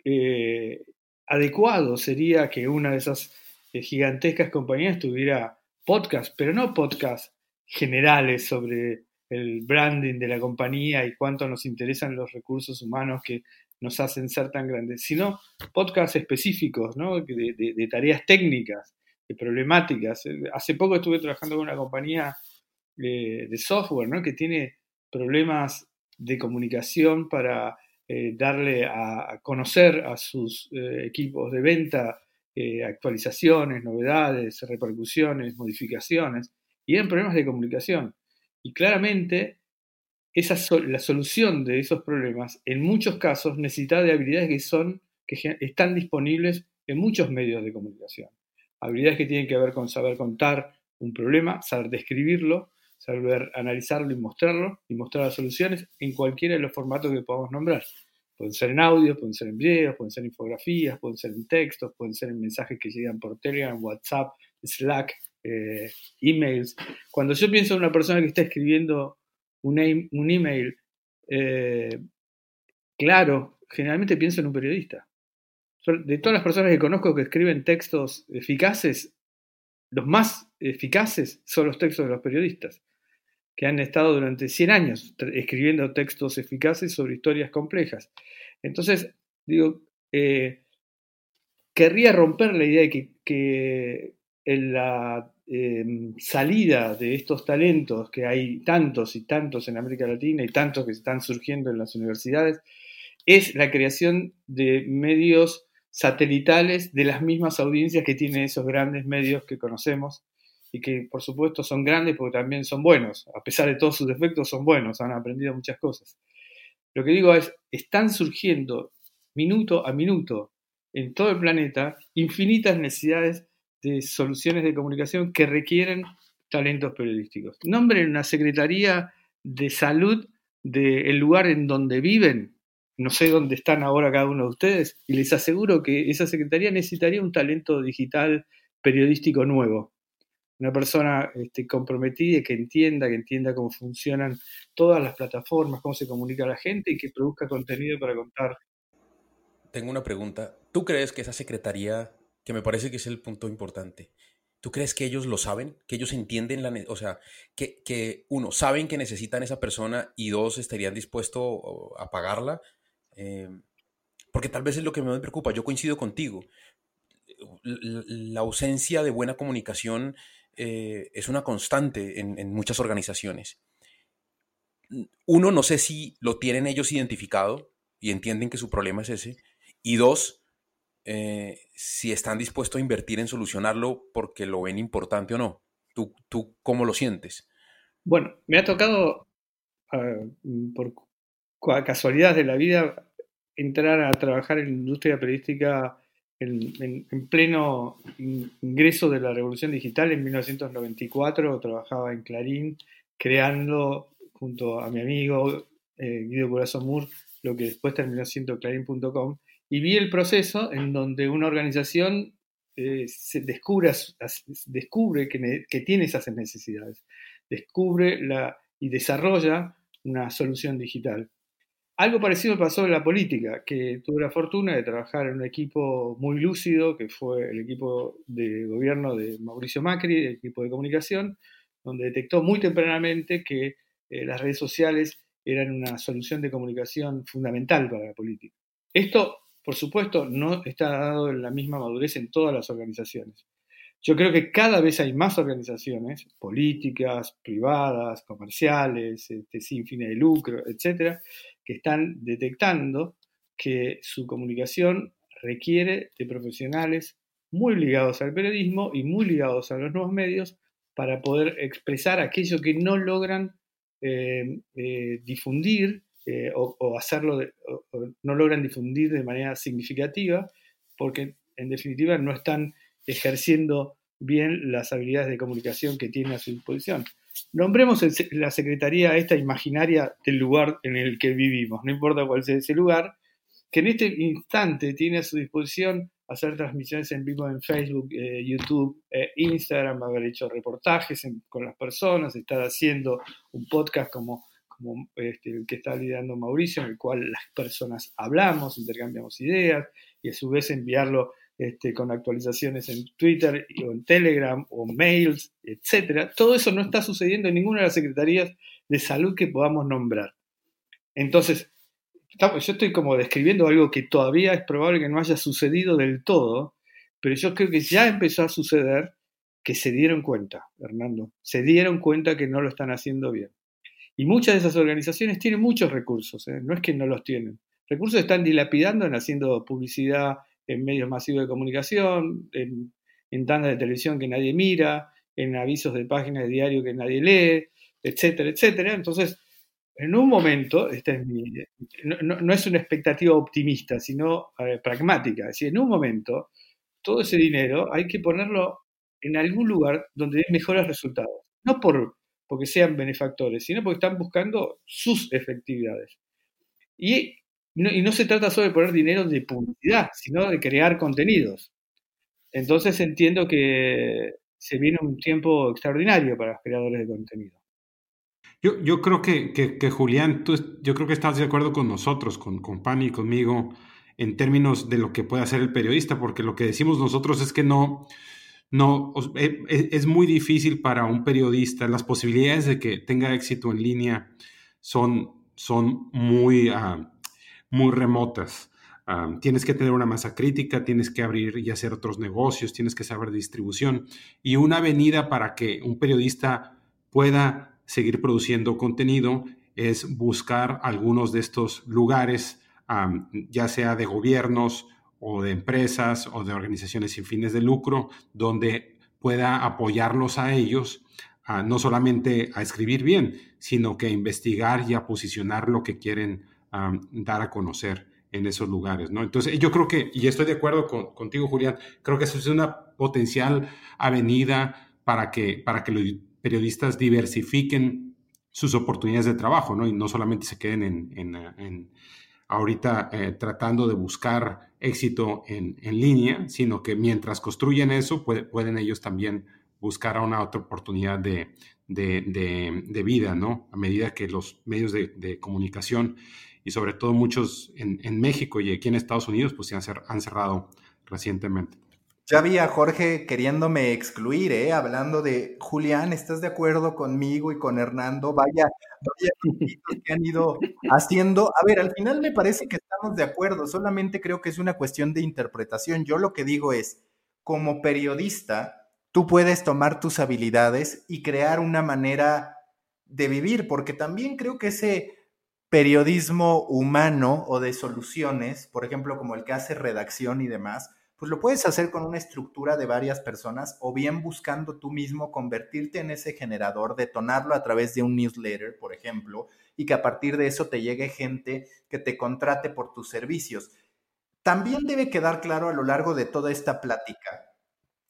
eh, adecuado sería que una de esas eh, gigantescas compañías tuviera podcast, pero no podcast generales sobre el branding de la compañía y cuánto nos interesan los recursos humanos que nos hacen ser tan grandes, sino podcasts específicos, ¿no? de, tareas técnicas, de problemáticas. Hace poco estuve trabajando con una compañía eh, de software ¿no? que tiene problemas de comunicación para eh, darle a, conocer a sus eh, equipos de venta actualizaciones, novedades, repercusiones, modificaciones, y eran problemas de comunicación. Y claramente esa la solución de esos problemas, en muchos casos, necesita de habilidades que, son, que están disponibles en muchos medios de comunicación. Habilidades que tienen que ver con saber contar un problema, saber describirlo, saber analizarlo y mostrarlo, y mostrar las soluciones en cualquiera de los formatos que podamos nombrar. Pueden ser en audio, pueden ser en videos, pueden ser en infografías, pueden ser en textos, pueden ser en mensajes que llegan por Telegram, WhatsApp, Slack, eh, emails. Cuando yo pienso en una persona que está escribiendo un, email eh, claro, generalmente pienso en un periodista. De todas las personas que conozco que escriben textos eficaces, los más eficaces son los textos de los periodistas, que han estado durante 100 años escribiendo textos eficaces sobre historias complejas. Entonces, digo, eh, querría romper la idea de que en la Em, salida de estos talentos, que hay tantos y tantos en América Latina y tantos que están surgiendo en las universidades, es la creación de medios satelitales de las mismas audiencias que tienen esos grandes medios que conocemos y que por supuesto son grandes porque también son buenos, a pesar de todos sus defectos son buenos, han aprendido muchas cosas. Lo que digo es, están surgiendo minuto a minuto en todo el planeta infinitas necesidades de soluciones de comunicación que requieren talentos periodísticos. Nombren una Secretaría de Salud del lugar en donde viven, no sé dónde están ahora cada uno de ustedes, y les aseguro que esa Secretaría necesitaría un talento digital periodístico nuevo. Una persona este, comprometida que entienda, que entienda cómo funcionan todas las plataformas, cómo se comunica la gente y que produzca contenido para contar. Tengo una pregunta. ¿Tú crees que esa secretaría que me parece que es el punto importante. ¿Tú crees que ellos lo saben? ¿Que ellos entienden la... O sea, que, uno, saben que necesitan esa persona y dos, estarían dispuestos a pagarla? Eh, porque tal vez es lo que me preocupa. Yo coincido contigo. La, ausencia de buena comunicación eh, es una constante en muchas organizaciones. Uno, no sé si lo tienen ellos identificado y entienden que su problema es ese. Y dos, eh, si están dispuestos a invertir en solucionarlo porque lo ven importante o no. ¿Tú, tú cómo lo sientes? Bueno, me ha tocado, por casualidad de la vida, entrar a trabajar en la industria periodística en, pleno ingreso de la revolución digital en 1994. Trabajaba en Clarín creando, junto a mi amigo eh, Guido Corazón Moore, lo que después terminó siendo clarín.com. Y vi el proceso en donde una organización eh, descubre, descubre que, que, tiene esas necesidades, descubre la, y desarrolla una solución digital. Algo parecido pasó en la política, que tuve la fortuna de trabajar en un equipo muy lúcido, que fue el equipo de gobierno de Mauricio Macri, el equipo de comunicación, donde detectó muy tempranamente que eh, las redes sociales eran una solución de comunicación fundamental para la política. Esto, por supuesto, no está dado la misma madurez en todas las organizaciones. Yo creo que cada vez hay más organizaciones, políticas, privadas, comerciales, este, sin fines de lucro, etcétera, que están detectando que su comunicación requiere de profesionales muy ligados al periodismo y muy ligados a los nuevos medios para poder expresar aquello que no logran eh, eh, difundir eh, o, hacerlo, no logran difundir de manera significativa, porque en definitiva no están ejerciendo bien las habilidades de comunicación que tiene a su disposición. Nombremos la secretaría esta imaginaria del lugar en el que vivimos, no importa cuál sea ese lugar, que en este instante tiene a su disposición hacer transmisiones en vivo en Facebook, eh, YouTube, eh, Instagram, haber hecho reportajes con las personas, estar haciendo un podcast como, como este, el que está liderando Mauricio, en el cual las personas hablamos, intercambiamos ideas y a su vez enviarlo este, con actualizaciones en Twitter o en Telegram o mails, etc. Todo eso no está sucediendo en ninguna de las secretarías de salud que podamos nombrar. Entonces, yo estoy como describiendo algo que todavía es probable que no haya sucedido del todo, pero yo creo que ya empezó a suceder que se dieron cuenta, Hernando, se dieron cuenta que no lo están haciendo bien. Y muchas de esas organizaciones tienen muchos recursos, ¿eh? no es que no los tienen. Recursos están dilapidando en haciendo publicidad en medios masivos de comunicación, en, tandas de televisión que nadie mira, en avisos de páginas de diario que nadie lee, etcétera, etcétera. Entonces, en un momento, este no, es una expectativa optimista, sino pragmática, es decir, en un momento, todo ese dinero hay que ponerlo en algún lugar donde dé mejores resultados. No por, porque sean benefactores, sino porque están buscando sus efectividades. Y y no se trata solo de poner dinero de publicidad, sino de crear contenidos. Entonces entiendo que se viene un tiempo extraordinario para los creadores de contenido. Yo, yo creo que, que, Julián, tú, yo creo que estás de acuerdo con nosotros, con, con Pani y conmigo, en términos de lo que puede hacer el periodista, porque lo que decimos nosotros es que no, no, e, e, es muy difícil para un periodista, las posibilidades de que tenga éxito en línea son, son muy, ah, muy remotas. tienes que tener una masa crítica, tienes que abrir y hacer otros negocios, tienes que saber distribución. Y una avenida para que un periodista pueda seguir produciendo contenido es buscar algunos de estos lugares, ya sea de gobiernos o de empresas o de organizaciones sin fines de lucro, donde pueda apoyarlos a ellos, no solamente a escribir bien, sino que a investigar y a posicionar lo que quieren dar a conocer en esos lugares, ¿no? Entonces, yo creo que, y estoy de acuerdo contigo, Julián, creo que eso es una potencial avenida para que, para que los periodistas diversifiquen sus oportunidades de trabajo, ¿no? Y no solamente se queden en, ahorita eh, tratando de buscar éxito en, línea, sino que mientras construyen eso, pueden ellos también buscar una otra oportunidad de, de, vida, ¿no? A medida que los medios de, comunicación y sobre todo muchos en, México y aquí en Estados Unidos, pues se han, cerrado recientemente. Ya había Jorge queriéndome excluir, ¿eh? hablando de Julián, ¿estás de acuerdo conmigo y con Hernando? Vaya, vaya que han ido haciendo. A ver, al final me parece que estamos de acuerdo, solamente creo que es una cuestión de interpretación. Yo lo que digo es, como periodista, tú puedes tomar tus habilidades y crear una manera de vivir, porque también creo que ese periodismo humano o de soluciones, por ejemplo, como el que hace redacción y demás, pues lo puedes hacer con una estructura de varias personas o bien buscando tú mismo convertirte en ese generador, detonarlo a través de un newsletter, por ejemplo, y que a partir de eso te llegue gente que te contrate por tus servicios. También debe quedar claro a lo largo de toda esta plática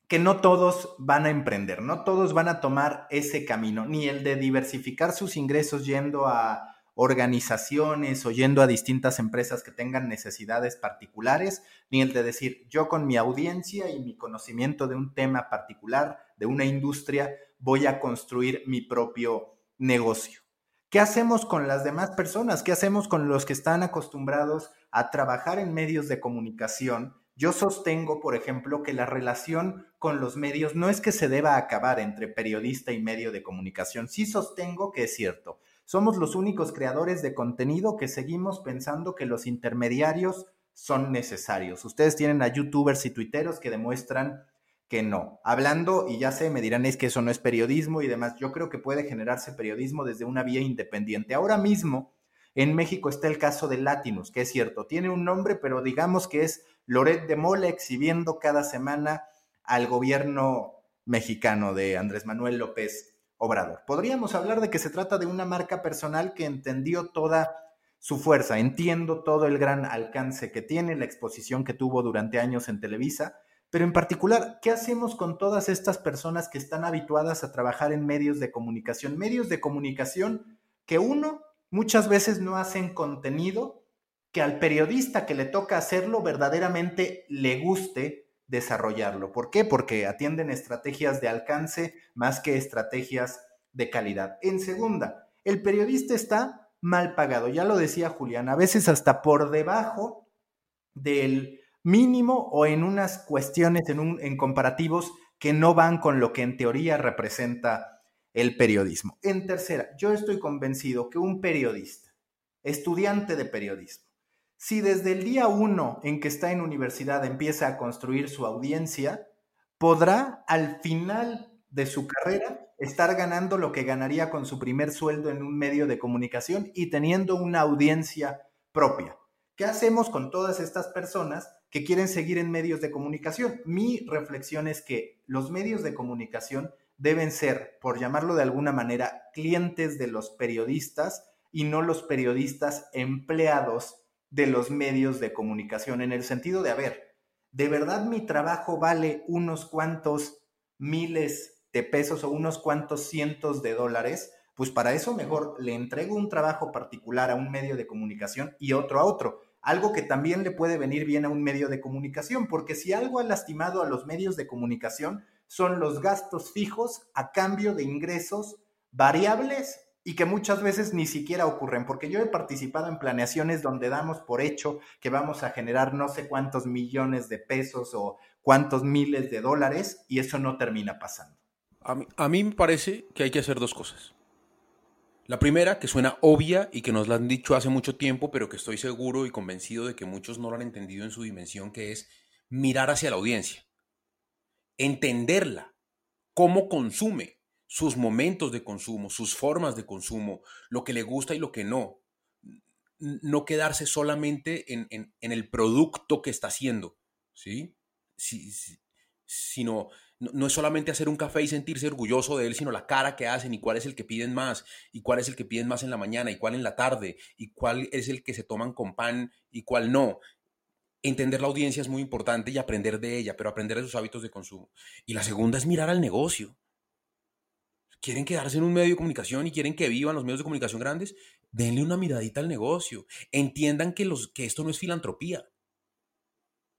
que no todos van a emprender, no todos van a tomar ese camino, ni el de diversificar sus ingresos yendo a organizaciones o yendo a distintas empresas que tengan necesidades particulares, ni el de decir yo con mi audiencia y mi conocimiento de un tema particular, de una industria, voy a construir mi propio negocio. ¿Qué hacemos con las demás personas? ¿Qué hacemos con los que están acostumbrados a trabajar en medios de comunicación? Yo sostengo, por ejemplo, que la relación con los medios no es que se deba acabar entre periodista y medio de comunicación. Sí sostengo que es cierto somos los únicos creadores de contenido que seguimos pensando que los intermediarios son necesarios. Ustedes tienen a youtubers y tuiteros que demuestran que no. Hablando, y ya sé, me dirán es que eso no es periodismo y demás, yo creo que puede generarse periodismo desde una vía independiente. Ahora mismo, en México está el caso de Latinus, que es cierto, tiene un nombre, pero digamos que es Loret de Mola exhibiendo cada semana al gobierno mexicano de Andrés Manuel López Obrador. Podríamos hablar de que se trata de una marca personal que entendió toda su fuerza, entiendo todo el gran alcance que tiene, la exposición que tuvo durante años en Televisa, pero en particular, ¿qué hacemos con todas estas personas que están habituadas a trabajar en medios de comunicación? Medios de comunicación que uno muchas veces no hacen contenido que al periodista que le toca hacerlo verdaderamente le guste desarrollarlo. ¿Por qué? Porque atienden estrategias de alcance más que estrategias de calidad. En segunda, el periodista está mal pagado, ya lo decía Julián, a veces hasta por debajo del mínimo o en unas cuestiones, en, en comparativos que no van con lo que en teoría representa el periodismo. En tercera, yo estoy convencido que un periodista, estudiante de periodismo, si desde el día uno en que está en universidad empieza a construir su audiencia, podrá al final de su carrera estar ganando lo que ganaría con su primer sueldo en un medio de comunicación y teniendo una audiencia propia. ¿Qué hacemos con todas estas personas que quieren seguir en medios de comunicación? Mi reflexión es que los medios de comunicación deben ser, por llamarlo de alguna manera, clientes de los periodistas y no los periodistas empleados de los medios de comunicación, en el sentido de, a ver, ¿de verdad mi trabajo vale unos cuantos miles de pesos o unos cuantos cientos de dólares? Pues para eso mejor le entrego un trabajo particular a un medio de comunicación y otro a otro. Algo que también le puede venir bien a un medio de comunicación, porque si algo ha lastimado a los medios de comunicación son los gastos fijos a cambio de ingresos variables y que muchas veces ni siquiera ocurren, porque yo he participado en planeaciones donde damos por hecho que vamos a generar no sé cuántos millones de pesos o cuántos miles de dólares y eso no termina pasando. A mí, me parece que hay que hacer dos cosas. La primera, que suena obvia y que nos la han dicho hace mucho tiempo, pero que estoy seguro y convencido de que muchos no lo han entendido en su dimensión, que es mirar hacia la audiencia, entenderla, cómo consume, sus momentos de consumo, sus formas de consumo, lo que le gusta y lo que no. No quedarse solamente en, el producto que está haciendo, ¿sí? sí, sino no, es solamente hacer un café y sentirse orgulloso de él, sino la cara que hacen y cuál es el que piden más, y cuál es el que piden más en la mañana, y cuál en la tarde, y cuál es el que se toman con pan y cuál no. Entender la audiencia es muy importante y aprender de ella, pero aprender de sus hábitos de consumo. Y la segunda es mirar al negocio quieren quedarse en un medio de comunicación y quieren que vivan los medios de comunicación grandes, denle una miradita al negocio. Entiendan que, esto no es filantropía.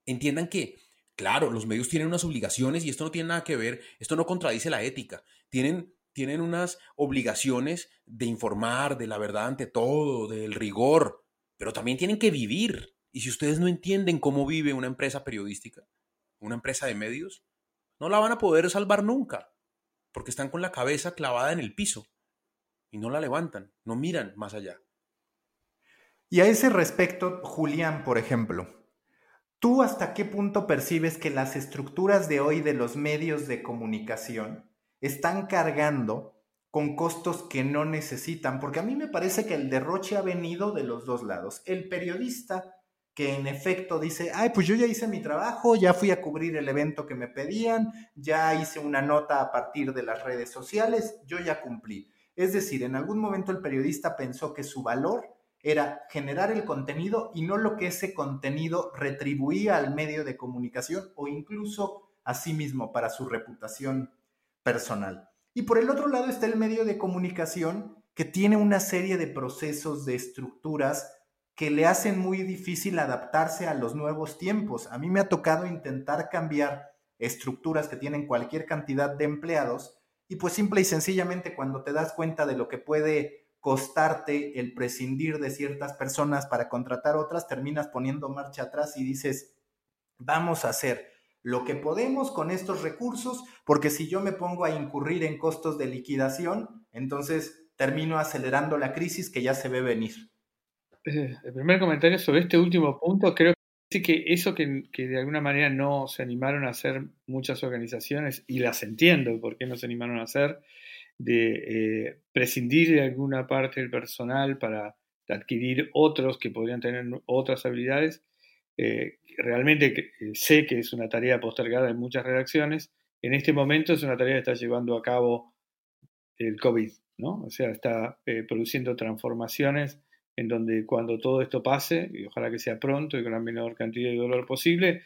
Entiendan que, claro, los medios tienen unas obligaciones y esto no tiene nada que ver, esto no contradice la ética. Tienen unas obligaciones de informar, de la verdad ante todo, del rigor, pero también tienen que vivir. Y si ustedes no entienden cómo vive una empresa periodística, una empresa de medios, no la van a poder salvar nunca porque están con la cabeza clavada en el piso y no la levantan, no miran más allá. Y a ese respecto, Julián, por ejemplo, ¿tú hasta qué punto percibes que las estructuras de hoy de los medios de comunicación están cargando con costos que no necesitan? Porque a mí me parece que el derroche ha venido de los dos lados. El periodista que en efecto dice, ay, pues yo ya hice mi trabajo, ya fui a cubrir el evento que me pedían, ya hice una nota a partir de las redes sociales, yo ya cumplí. Es decir, en algún momento el periodista pensó que su valor era generar el contenido y no lo que ese contenido retribuía al medio de comunicación o incluso a sí mismo para su reputación personal. Y por el otro lado está el medio de comunicación que tiene una serie de procesos, de estructuras que le hacen muy difícil adaptarse a los nuevos tiempos. A mí me ha tocado intentar cambiar estructuras que tienen cualquier cantidad de empleados y pues simple y sencillamente cuando te das cuenta de lo que puede costarte el prescindir de ciertas personas para contratar otras, terminas poniendo marcha atrás y dices, vamos a hacer lo que podemos con estos recursos, porque si yo me pongo a incurrir en costos de liquidación, entonces termino acelerando la crisis que ya se ve venir. Eh, el primer comentario sobre este último punto, creo que que eso que, de alguna manera no se animaron a hacer muchas organizaciones, y las entiendo por qué no se animaron a hacer, de eh, prescindir de alguna parte del personal para adquirir otros que podrían tener otras habilidades, eh, realmente sé que es una tarea postergada en muchas redacciones. En este momento es una tarea que está llevando a cabo el COVID, ¿no? O sea, está produciendo transformaciones en donde cuando todo esto pase, y ojalá que sea pronto y con la menor cantidad de dolor posible,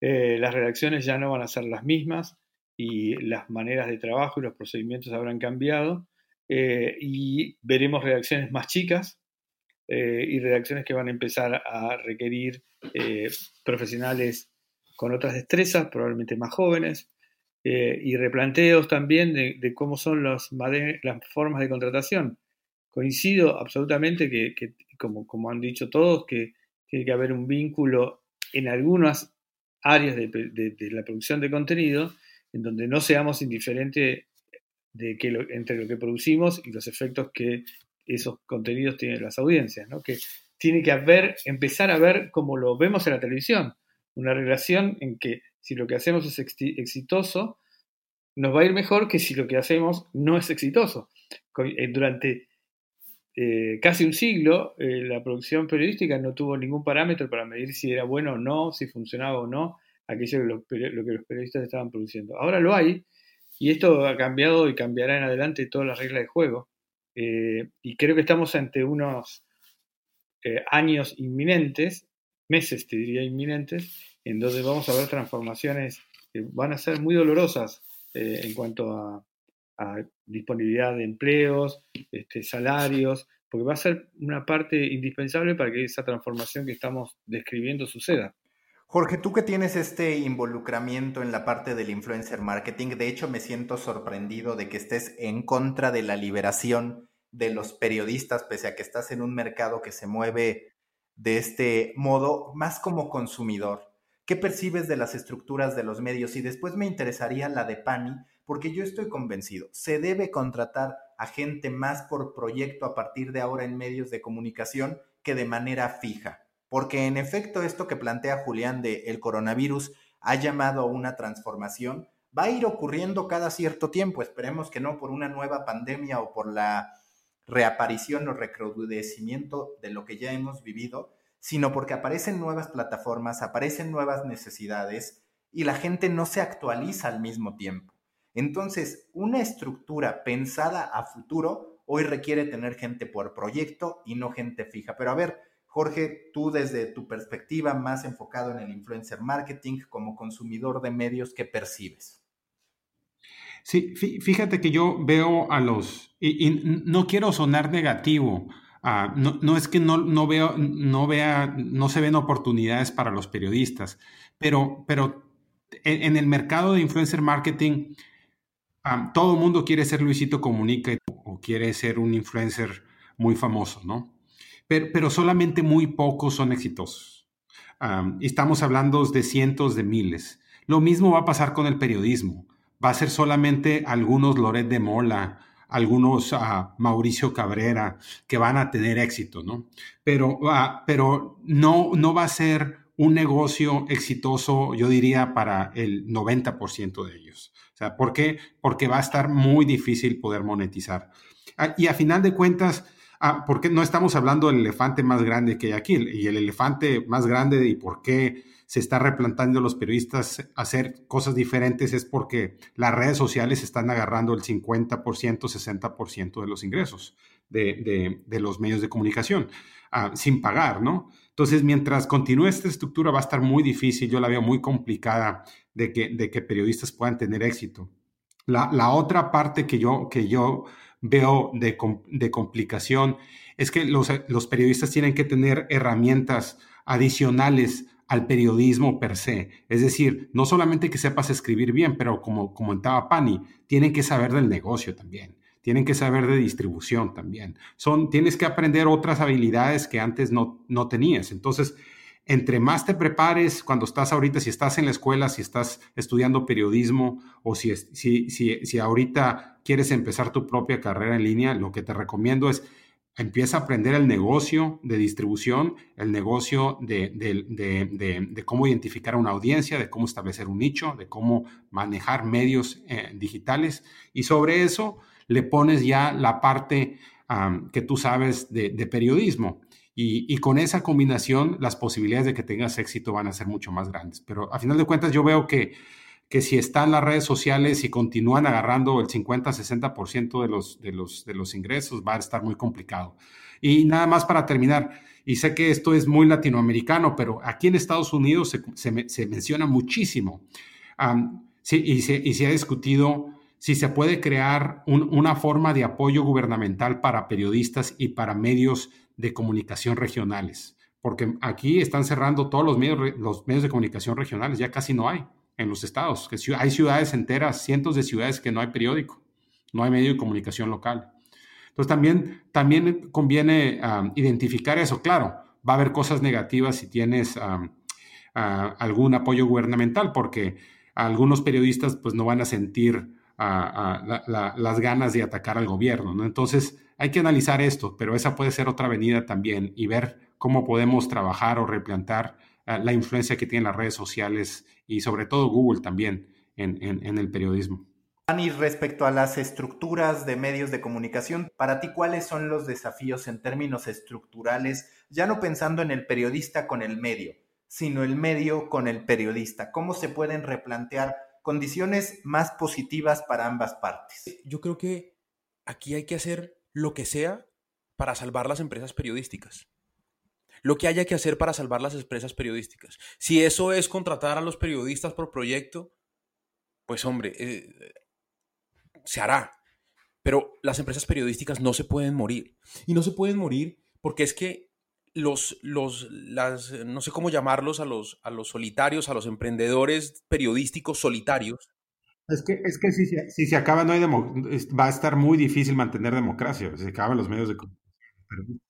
eh, las redacciones ya no van a ser las mismas y las maneras de trabajo y los procedimientos habrán cambiado eh, y veremos redacciones más chicas eh, y redacciones que van a empezar a requerir profesionales con otras destrezas, probablemente más jóvenes, y replanteos también de, cómo son las formas de contratación coincido absolutamente que, como, como, han dicho todos, que tiene que haber un vínculo en algunas áreas de, la producción de contenido en donde no seamos indiferentes de que entre lo que producimos y los efectos que esos contenidos tienen las audiencias, ¿no? que tiene que haber, empezar a ver como lo vemos en la televisión, una relación en que si lo que hacemos es exitoso, nos va a ir mejor que si lo que hacemos no es exitoso. Eh, durante eh, casi un siglo, eh, la producción periodística no tuvo ningún parámetro para medir si era bueno o no, si funcionaba o no aquello que lo que los periodistas estaban produciendo. Ahora lo hay, y esto ha cambiado y cambiará en adelante todas las reglas de juego. Eh, y creo que estamos ante unos años inminentes, meses te diría inminentes, en donde vamos a ver transformaciones que van a ser muy dolorosas en cuanto a, a disponibilidad de empleos, este, salarios, porque va a ser una parte indispensable para que esa transformación que estamos describiendo suceda. Jorge, tú que tienes este involucramiento en la parte del influencer marketing, de hecho me siento sorprendido de que estés en contra de la liberación de los periodistas, pese a que estás en un mercado que se mueve de este modo más como consumidor. ¿Qué percibes de las estructuras de los medios? Y después me interesaría la de Pani, porque yo estoy convencido, se debe contratar a gente más por proyecto a partir de ahora en medios de comunicación que de manera fija. Porque en efecto esto que plantea Julián de el coronavirus ha llamado a una transformación, va a ir ocurriendo cada cierto tiempo, esperemos que no por una nueva pandemia o por la reaparición o recrudecimiento de lo que ya hemos vivido, sino porque aparecen nuevas plataformas, aparecen nuevas necesidades y la gente no se actualiza al mismo tiempo. Entonces, una estructura pensada a futuro hoy requiere tener gente por proyecto y no gente fija. Pero a ver, Jorge, tú desde tu perspectiva más enfocado en el influencer marketing como consumidor de medios, ¿qué percibes? Sí, fíjate que yo veo a los, y, no quiero sonar negativo, ah, no, es que no, veo, no vea, no se ven oportunidades para los periodistas, pero, pero en el mercado de influencer marketing, todo el mundo quiere ser Luisito Comunica o quiere ser un influencer muy famoso, ¿no? Pero, solamente muy pocos son exitosos. estamos hablando de cientos de miles. Lo mismo va a pasar con el periodismo. Va a ser solamente algunos Loret de Mola, algunos uh, Mauricio Cabrera que van a tener éxito, ¿no? Pero, uh, pero no, no va a ser un negocio exitoso, yo diría, para el 90% de ellos. O sea, ¿por qué? Porque va a estar muy difícil poder monetizar. Ah, y a final de cuentas, Ah, porque no estamos hablando del elefante más grande que hay aquí. Y el elefante más grande y por qué se está replantando los periodistas hacer cosas diferentes es porque las redes sociales están agarrando el 50%, 60% de los ingresos de, los medios de comunicación ah, sin pagar, ¿no? Entonces, mientras continúe esta estructura va a estar muy difícil, yo la veo muy complicada de que, de que periodistas puedan tener éxito. La, otra parte que yo, que yo veo de, de complicación es que los, los, periodistas tienen que tener herramientas adicionales al periodismo per se. Es decir, no solamente que sepas escribir bien, pero como comentaba Pani, tienen que saber del negocio también. Tienen que saber de distribución también. Son, tienes que aprender otras habilidades que antes no, no tenías. Entonces, entre más te prepares cuando estás ahorita, si estás en la escuela, si estás estudiando periodismo o si, si, si, ahorita quieres empezar tu propia carrera en línea, lo que te recomiendo es empieza a aprender el negocio de distribución, el negocio de, de, cómo identificar a una audiencia, de cómo establecer un nicho, de cómo manejar medios eh, digitales y sobre eso le pones ya la parte que tú sabes de periodismo. Y, con esa combinación, las posibilidades de que tengas éxito van a ser mucho más grandes. Pero a final de cuentas, yo veo que, que si están las redes sociales y continúan agarrando el 50-60% de los, de, los, de los ingresos, va a estar muy complicado. Y nada más para terminar, y sé que esto es muy latinoamericano, pero aquí en Estados Unidos se, se, menciona muchísimo. sí, y, se, y, se, ha discutido si se puede crear una forma de apoyo gubernamental para periodistas y para medios de comunicación regionales, porque aquí están cerrando todos los medios, los medios de comunicación regionales, ya casi no hay en los estados. Que hay ciudades enteras, cientos de ciudades que no hay periódico, no hay medio de comunicación local. Entonces también, también conviene identificar eso. Claro, va a haber cosas negativas si tienes algún apoyo gubernamental, porque algunos periodistas pues no van a sentir las ganas de atacar al gobierno. ¿no? Entonces, hay que analizar esto, pero esa puede ser otra avenida también y ver cómo podemos trabajar o replantar eh, la influencia que tienen las redes sociales y sobre todo Google también en, en el periodismo. Ani, respecto a las estructuras de medios de comunicación, para ti, ¿cuáles son los desafíos en términos estructurales, ya no pensando en el periodista con el medio, sino el medio con el periodista? ¿Cómo se pueden replantear condiciones más positivas para ambas partes? Yo creo que aquí hay que hacer lo que sea para salvar las empresas periodísticas. Lo que haya que hacer para salvar las empresas periodísticas. Si eso es contratar a los periodistas por proyecto, pues hombre, eh, se hará. Pero las empresas periodísticas no se pueden morir. Y no se pueden morir porque es que los, los, las, no sé cómo llamarlos, a los, a los solitarios, a los emprendedores periodísticos solitarios, es que, es que si, se, si se acaba, no hay va a estar muy difícil mantener democracia. Si se acaban los medios de comunicación.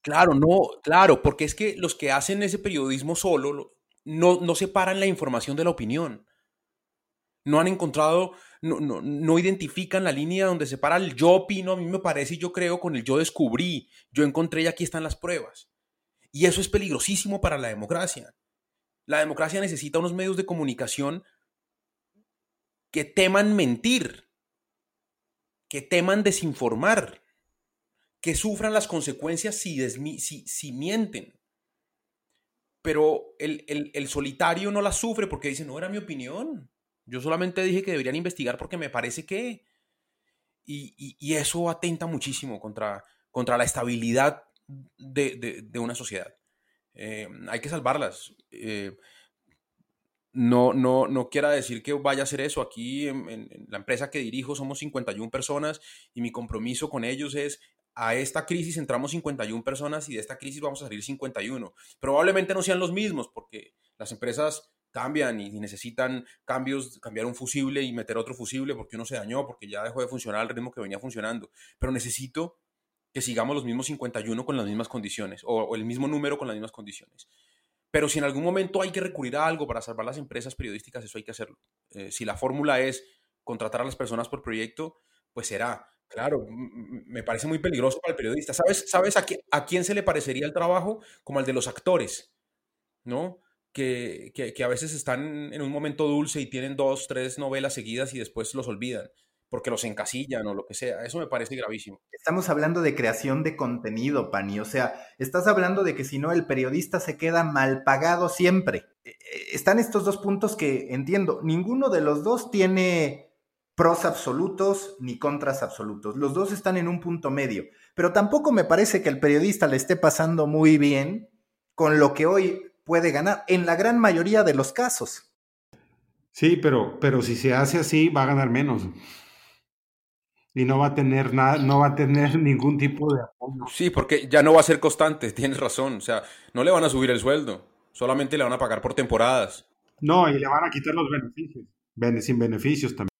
Claro, no, claro, porque es que los que hacen ese periodismo solo no, no separan la información de la opinión. No han encontrado, no, no, no identifican la línea donde separa el yo opino, a mí me parece y yo creo con el yo descubrí, yo encontré y aquí están las pruebas. Y eso es peligrosísimo para la democracia. La democracia necesita unos medios de comunicación que teman mentir, que teman desinformar, que sufran las consecuencias si, si, mienten. Pero el, solitario no las sufre porque dice, no era mi opinión. Yo solamente dije que deberían investigar porque me parece que... Y, eso atenta muchísimo contra, contra la estabilidad de, una sociedad. Eh, hay que salvarlas. Eh, no, no, no quiera decir que vaya a hacer eso. Aquí en, la empresa que dirijo somos 51 personas y mi compromiso con ellos es a esta crisis entramos 51 personas y de esta crisis vamos a salir 51. Probablemente no sean los mismos porque las empresas cambian y necesitan cambios, cambiar un fusible y meter otro fusible porque uno se dañó, porque ya dejó de funcionar al ritmo que venía funcionando. Pero necesito que sigamos los mismos 51 con las mismas condiciones o el mismo número con las mismas condiciones. Pero si en algún momento hay que recurrir a algo para salvar las empresas periodísticas, eso hay que hacerlo. Eh, si la fórmula es contratar a las personas por proyecto, pues será. Claro, me parece muy peligroso para el periodista. ¿Sabes, sabes a, a quién se le parecería el trabajo? Como al de los actores, ¿no? Que, que, a veces están en un momento dulce y tienen dos, tres novelas seguidas y después los olvidan porque los encasillan o lo que sea. Eso me parece gravísimo. Estamos hablando de creación de contenido, Pani. O sea, estás hablando de que si no, el periodista se queda mal pagado siempre. E, e, están estos dos puntos que entiendo. Ninguno de los dos tiene pros absolutos ni contras absolutos. Los dos están en un punto medio. Pero tampoco me parece que el periodista le esté pasando muy bien con lo que hoy puede ganar en la gran mayoría de los casos. Sí, pero, pero si se hace así, va a ganar menos. Y no va a tener nada, no va a tener ningún tipo de apoyo. Sí, porque ya no va a ser constante, tienes razón. O sea, no le van a subir el sueldo, solamente le van a pagar por temporadas. No, y le van a quitar los beneficios. sin beneficios también.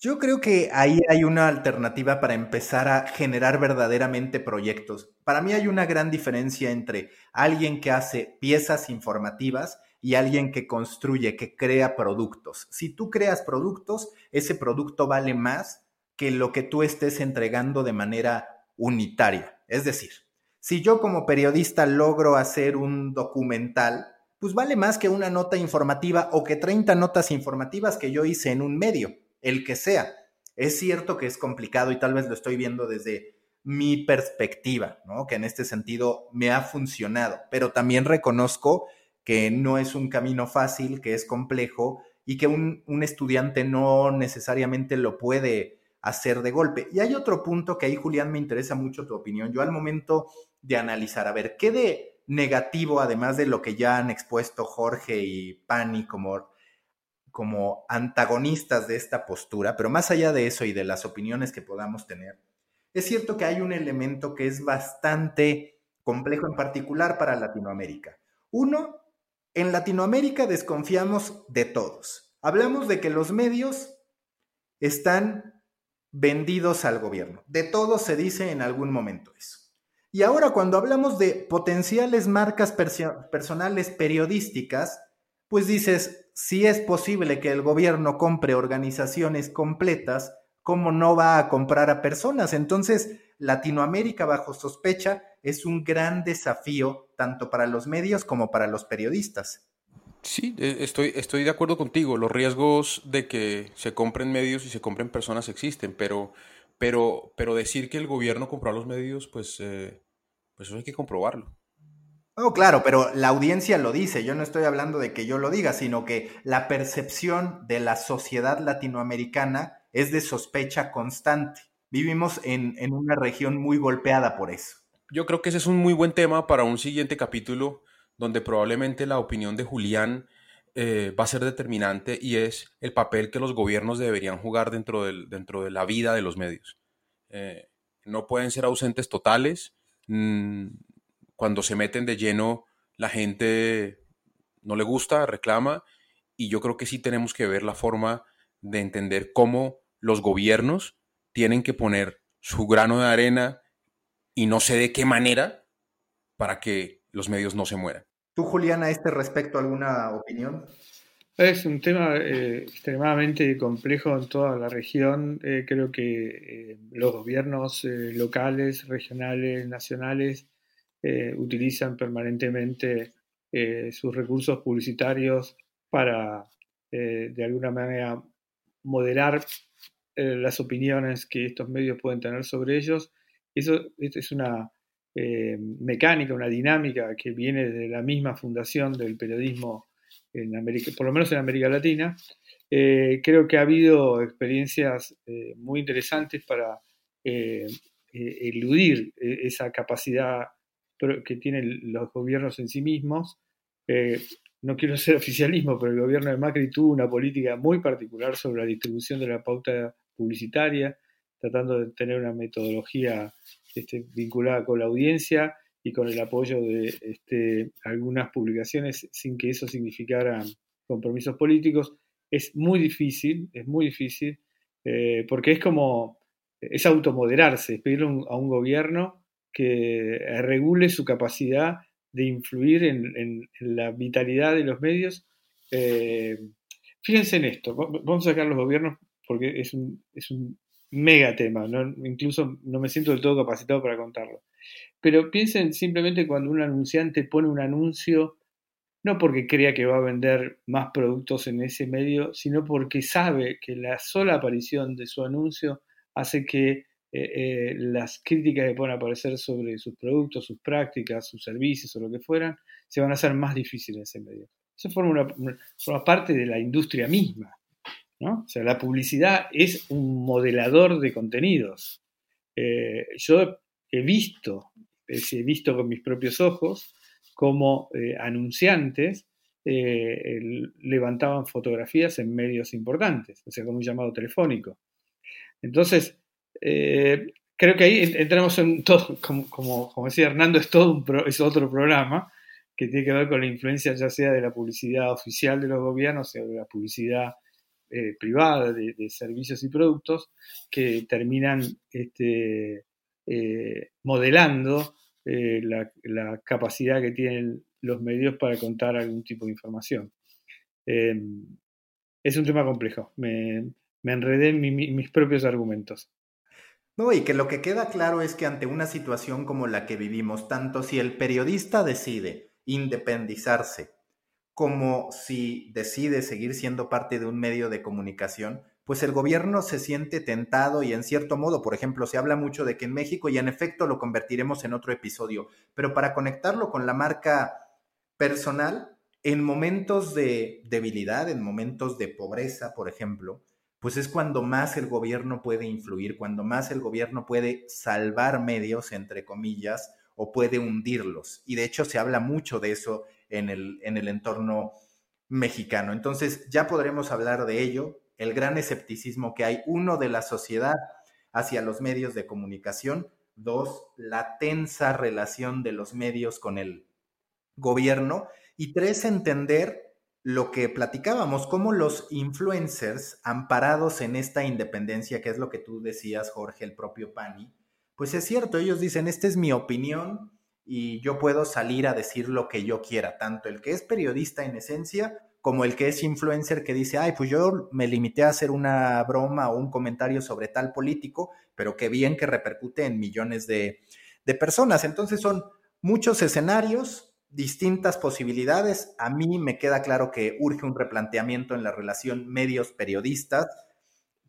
Yo creo que ahí hay una alternativa para empezar a generar verdaderamente proyectos. Para mí hay una gran diferencia entre alguien que hace piezas informativas y alguien que construye, que crea productos. Si tú creas productos, ese producto vale más que lo que tú estés entregando de manera unitaria. Es decir, si yo como periodista logro hacer un documental, pues vale más que una nota informativa o que 30 notas informativas que yo hice en un medio el que sea. Es cierto que es complicado y tal vez lo estoy viendo desde mi perspectiva, ¿no? Que en este sentido me ha funcionado, pero también reconozco que no es un camino fácil, que es complejo y que un, un estudiante no necesariamente lo puede hacer de golpe. Y hay otro punto que ahí, Julián, me interesa mucho tu opinión. Yo al momento de analizar, a ver, ¿qué de negativo, además de lo que ya han expuesto Jorge y Pani como como antagonistas de esta postura, pero más allá de eso y de las opiniones que podamos tener, es cierto que hay un elemento que es bastante complejo en particular para Latinoamérica. Uno, en Latinoamérica desconfiamos de todos. Hablamos de que los medios están vendidos al gobierno. De todos se dice en algún momento eso. Y ahora cuando hablamos de potenciales marcas personales periodísticas, pues dices, si es posible que el gobierno compre organizaciones completas, ¿cómo no va a comprar a personas? Entonces, Latinoamérica bajo sospecha es un gran desafío tanto para los medios como para los periodistas. Sí, e, estoy, estoy de acuerdo contigo. Los riesgos de que se compren medios y se compren personas existen, pero, pero, pero decir que el gobierno compró los medios, pues, eh, pues eso hay que comprobarlo. No, claro, pero la audiencia lo dice. Yo no estoy hablando de que yo lo diga, sino que la percepción de la sociedad latinoamericana es de sospecha constante. Vivimos en, una región muy golpeada por eso. Yo creo que ese es un muy buen tema para un siguiente capítulo donde probablemente la opinión de Julián eh, va a ser determinante y es el papel que los gobiernos deberían jugar dentro, dentro de la vida de los medios. Eh, no pueden ser ausentes totales. Mm, cuando se meten de lleno, la gente no le gusta, reclama, y yo creo que sí tenemos que ver la forma de entender cómo los gobiernos tienen que poner su grano de arena y no sé de qué manera para que los medios no se mueran. ¿Tú, Julián, a este respecto alguna opinión? Es un tema eh, extremadamente complejo en toda la región. Eh, creo que eh, los gobiernos locales, regionales, nacionales utilizan permanentemente sus recursos publicitarios para, de alguna manera, moderar las opiniones que estos medios pueden tener sobre ellos. Eso es una mecánica, una dinámica que viene de la misma fundación del periodismo en América, por lo menos en América Latina. creo que ha habido experiencias muy interesantes para eludir esa capacidad que tienen los gobiernos en sí mismos. Eh, no quiero ser oficialismo, pero el gobierno de Macri tuvo una política muy particular sobre la distribución de la pauta publicitaria, tratando de tener una metodología este, vinculada con la audiencia y con el apoyo de este, algunas publicaciones sin que eso significara compromisos políticos. Es muy difícil, es muy difícil, eh, porque es como, es automoderarse, es pedirle a un gobierno que regule su capacidad de influir en, la vitalidad de los medios. Eh, fíjense en esto, vamos a sacar los gobiernos porque es un, es un mega tema, incluso no me siento del todo capacitado para contarlo. Pero piensen simplemente cuando un anunciante pone un anuncio no porque crea que va a vender más productos en ese medio, sino porque sabe que la sola aparición de su anuncio hace que eh, las críticas que puedan aparecer sobre sus productos, sus prácticas, sus servicios o lo que fueran, se van a hacer más difíciles en ese medio. Eso forma, una, parte de la industria misma. O sea, la publicidad es un modelador de contenidos. Eh, yo he visto, he visto con mis propios ojos, como eh, anunciantes levantaban fotografías en medios importantes, o sea, con un llamado telefónico. Entonces, eh, creo que ahí entramos en todo, como, decía Hernando, es todo un es otro programa que tiene que ver con la influencia ya sea de la publicidad oficial de los gobiernos o de la publicidad eh, privada de, servicios y productos que terminan este, eh, modelando la, capacidad que tienen los medios para contar algún tipo de información. es un tema complejo. Me, enredé en mis propios argumentos. No, y que lo que queda claro es que ante una situación como la que vivimos, tanto si el periodista decide independizarse como si decide seguir siendo parte de un medio de comunicación, pues el gobierno se siente tentado y en cierto modo, por ejemplo, se habla mucho de que en México, y en efecto lo convertiremos en otro episodio, pero para conectarlo con la marca personal, en momentos de debilidad, en momentos de pobreza, por ejemplo, pues es cuando más el gobierno puede influir, cuando más el gobierno puede salvar medios, entre comillas, o puede hundirlos. Y de hecho se habla mucho de eso en el, en el entorno mexicano. Entonces ya podremos hablar de ello, el gran escepticismo que hay, uno, de la sociedad hacia los medios de comunicación, dos, la tensa relación de los medios con el gobierno, y tres, entender lo que platicábamos, cómo los influencers, amparados en esta independencia, que es lo que tú decías, Jorge, el propio Pani, pues es cierto, ellos dicen, esta es mi opinión y yo puedo salir a decir lo que yo quiera, tanto el que es periodista en esencia como el que es influencer que dice, ay, pues yo me limité a hacer una broma o un comentario sobre tal político, pero qué bien que repercute en millones de, de personas. Entonces son muchos escenarios, distintas posibilidades. A mí me queda claro que urge un replanteamiento en la relación medios-periodistas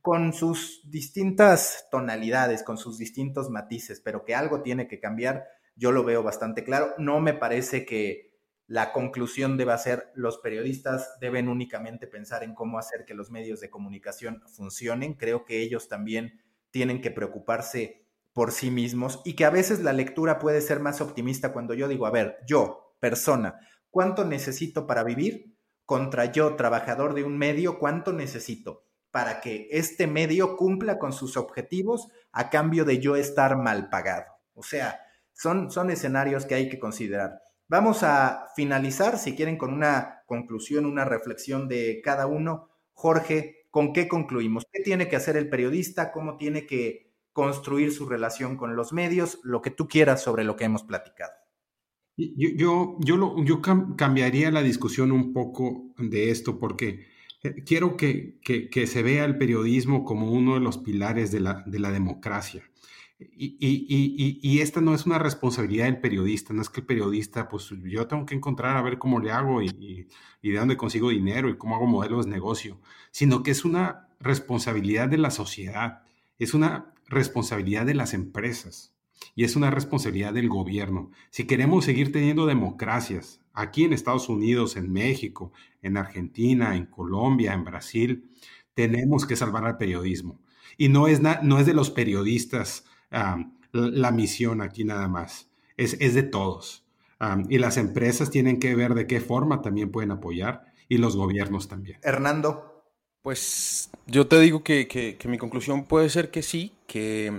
con sus distintas tonalidades, con sus distintos matices, pero que algo tiene que cambiar, yo lo veo bastante claro. No me parece que la conclusión deba ser los periodistas deben únicamente pensar en cómo hacer que los medios de comunicación funcionen. Creo que ellos también tienen que preocuparse por sí mismos y que a veces la lectura puede ser más optimista cuando yo digo, a ver, yo, persona, ¿cuánto necesito para vivir? Contra yo, trabajador de un medio, ¿cuánto necesito para que este medio cumpla con sus objetivos a cambio de yo estar mal pagado? O sea, son, son escenarios que hay que considerar. Vamos a finalizar, si quieren, con una conclusión, una reflexión de cada uno. Jorge, ¿con qué concluimos? ¿Qué tiene que hacer el periodista? ¿Cómo tiene que construir su relación con los medios? Lo que tú quieras sobre lo que hemos platicado. Yo, yo, yo, cambiaría la discusión un poco de esto porque eh, quiero que, se vea el periodismo como uno de los pilares de la, democracia. Y, esta no es una responsabilidad del periodista, no es que el periodista, pues yo tengo que encontrar a ver cómo le hago y, de dónde consigo dinero y cómo hago modelos de negocio, sino que es una responsabilidad de la sociedad, es una responsabilidad de las empresas y es una responsabilidad del gobierno. Si queremos seguir teniendo democracias aquí en Estados Unidos, en México, en Argentina, en Colombia, en Brasil, tenemos que salvar al periodismo. Y no es, no es de los periodistas la, misión aquí nada más, es, es de todos. y las empresas tienen que ver de qué forma también pueden apoyar y los gobiernos también. Hernando. Pues yo te digo que, mi conclusión puede ser que sí, que,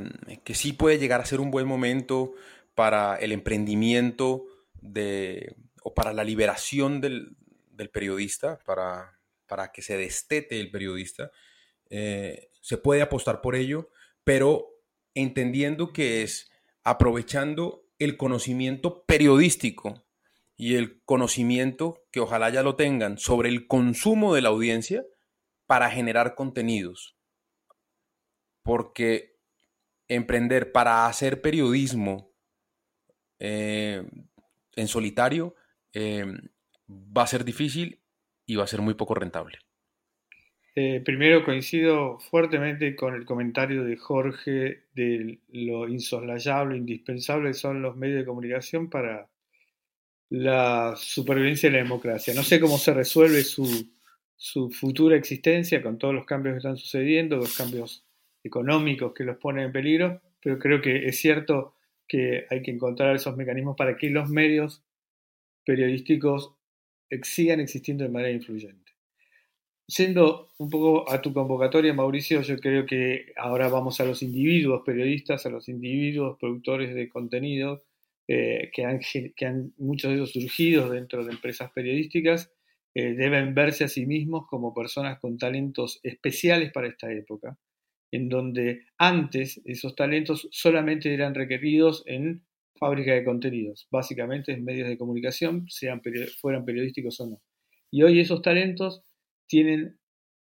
que, sí puede llegar a ser un buen momento para el emprendimiento de, o para la liberación del, periodista, para, para, que se destete el periodista. Eh, se puede apostar por ello, pero entendiendo que es aprovechando el conocimiento periodístico y el conocimiento que ojalá ya lo tengan sobre el consumo de la audiencia para generar contenidos. Porque emprender para hacer periodismo eh, en solitario eh, va a ser difícil y va a ser muy poco rentable. Eh, primero coincido fuertemente con el comentario de Jorge de lo insoslayable, indispensable son los medios de comunicación para la supervivencia de la democracia. No sé cómo se resuelve su, su futura existencia con todos los cambios que están sucediendo, los cambios económicos que los ponen en peligro, pero creo que es cierto que hay que encontrar esos mecanismos para que los medios periodísticos sigan existiendo de manera influyente. Siendo un poco a tu convocatoria, Mauricio, yo creo que ahora vamos a los individuos periodistas, a los individuos productores de contenido, eh, que, han, que, han, muchos de ellos surgidos dentro de empresas periodísticas, eh, deben verse a sí mismos como personas con talentos especiales para esta época, en donde antes esos talentos solamente eran requeridos en fábrica de contenidos, básicamente en medios de comunicación, sean fueran periodísticos o no. Y hoy esos talentos tienen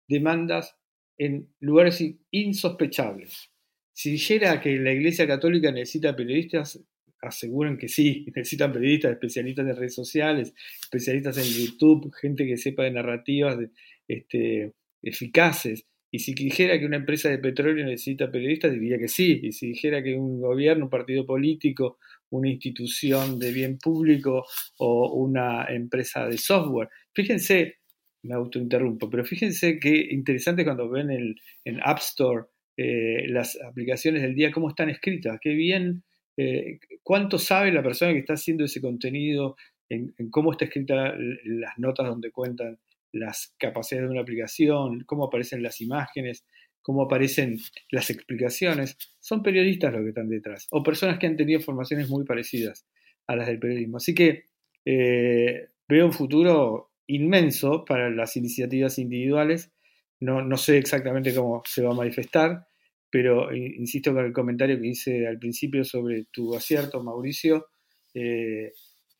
demandas en lugares insospechables. Si llega que la Iglesia Católica necesita periodistas, aseguran que sí, necesitan periodistas, especialistas en redes sociales, especialistas en YouTube, gente que sepa de narrativas este, eficaces. Y si dijera que una empresa de petróleo necesita periodistas, diría que sí. Y si dijera que un gobierno, un partido político, una institución de bien público o una empresa de software. Fíjense me autointerrumpo, pero fíjense qué interesante cuando ven el, en App Store eh, las aplicaciones del día, cómo están escritas, qué bien, eh, cuánto sabe la persona que está haciendo ese contenido, en, cómo está escrita las notas donde cuentan las capacidades de una aplicación, cómo aparecen las imágenes, cómo aparecen las explicaciones. Son periodistas los que están detrás, o personas que han tenido formaciones muy parecidas a las del periodismo. Así que eh, veo un futuro inmenso para las iniciativas individuales. No, no, sé exactamente cómo se va a manifestar, pero eh, insisto con el comentario que hice al principio sobre tu acierto, Mauricio. Eh,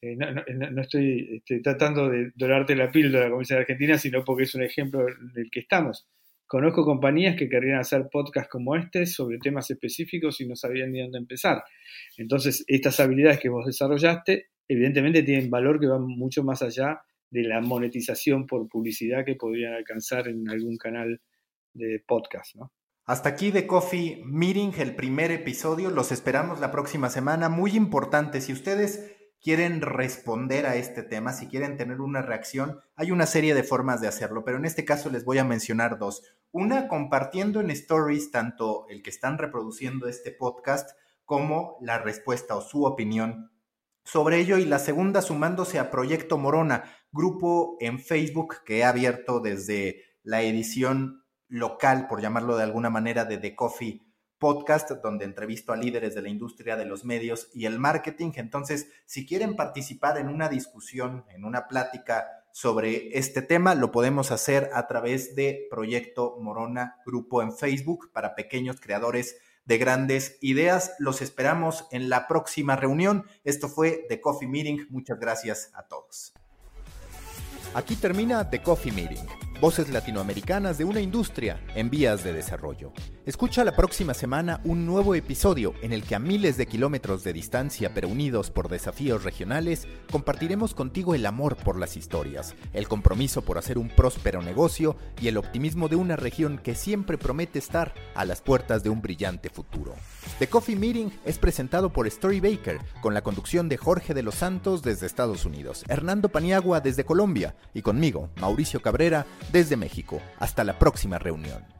eh, no, estoy este, tratando de dorarte la píldora, como dice Argentina, sino porque es un ejemplo del que estamos. Conozco compañías que querrían hacer podcasts como este sobre temas específicos y no sabían ni dónde empezar. Entonces, estas habilidades que vos desarrollaste, evidentemente tienen valor que van mucho más allá de la monetización por publicidad que podrían alcanzar en algún canal de podcast, ¿no? Hasta aquí de Coffee Meeting, el primer episodio. Los esperamos la próxima semana. Muy importante, si ustedes quieren responder a este tema, si quieren tener una reacción, hay una serie de formas de hacerlo, pero en este caso les voy a mencionar dos. Una, compartiendo en stories tanto el que están reproduciendo este podcast como la respuesta o su opinión sobre ello y la segunda sumándose a Proyecto Morona, grupo en Facebook que he abierto desde la edición local, por llamarlo de alguna manera, de The Coffee Podcast, donde entrevisto a líderes de la industria de los medios y el marketing. Entonces, si quieren participar en una discusión, en una plática sobre este tema, lo podemos hacer a través de Proyecto Morona, grupo en Facebook para pequeños creadores de grandes ideas. Los esperamos en la próxima reunión. Esto fue The Coffee Meeting. Muchas gracias a todos. Aquí termina The Coffee Meeting Voces latinoamericanas de una industria en vías de desarrollo. Escucha la próxima semana un nuevo episodio en el que a miles de kilómetros de distancia pero unidos por desafíos regionales, compartiremos contigo el amor por las historias, el compromiso por hacer un próspero negocio y el optimismo de una región que siempre promete estar a las puertas de un brillante futuro. The Coffee Meeting es presentado por Story Baker, con la conducción de Jorge de los Santos desde Estados Unidos, Hernando Paniagua desde Colombia y conmigo, Mauricio Cabrera, desde México. Hasta la próxima reunión.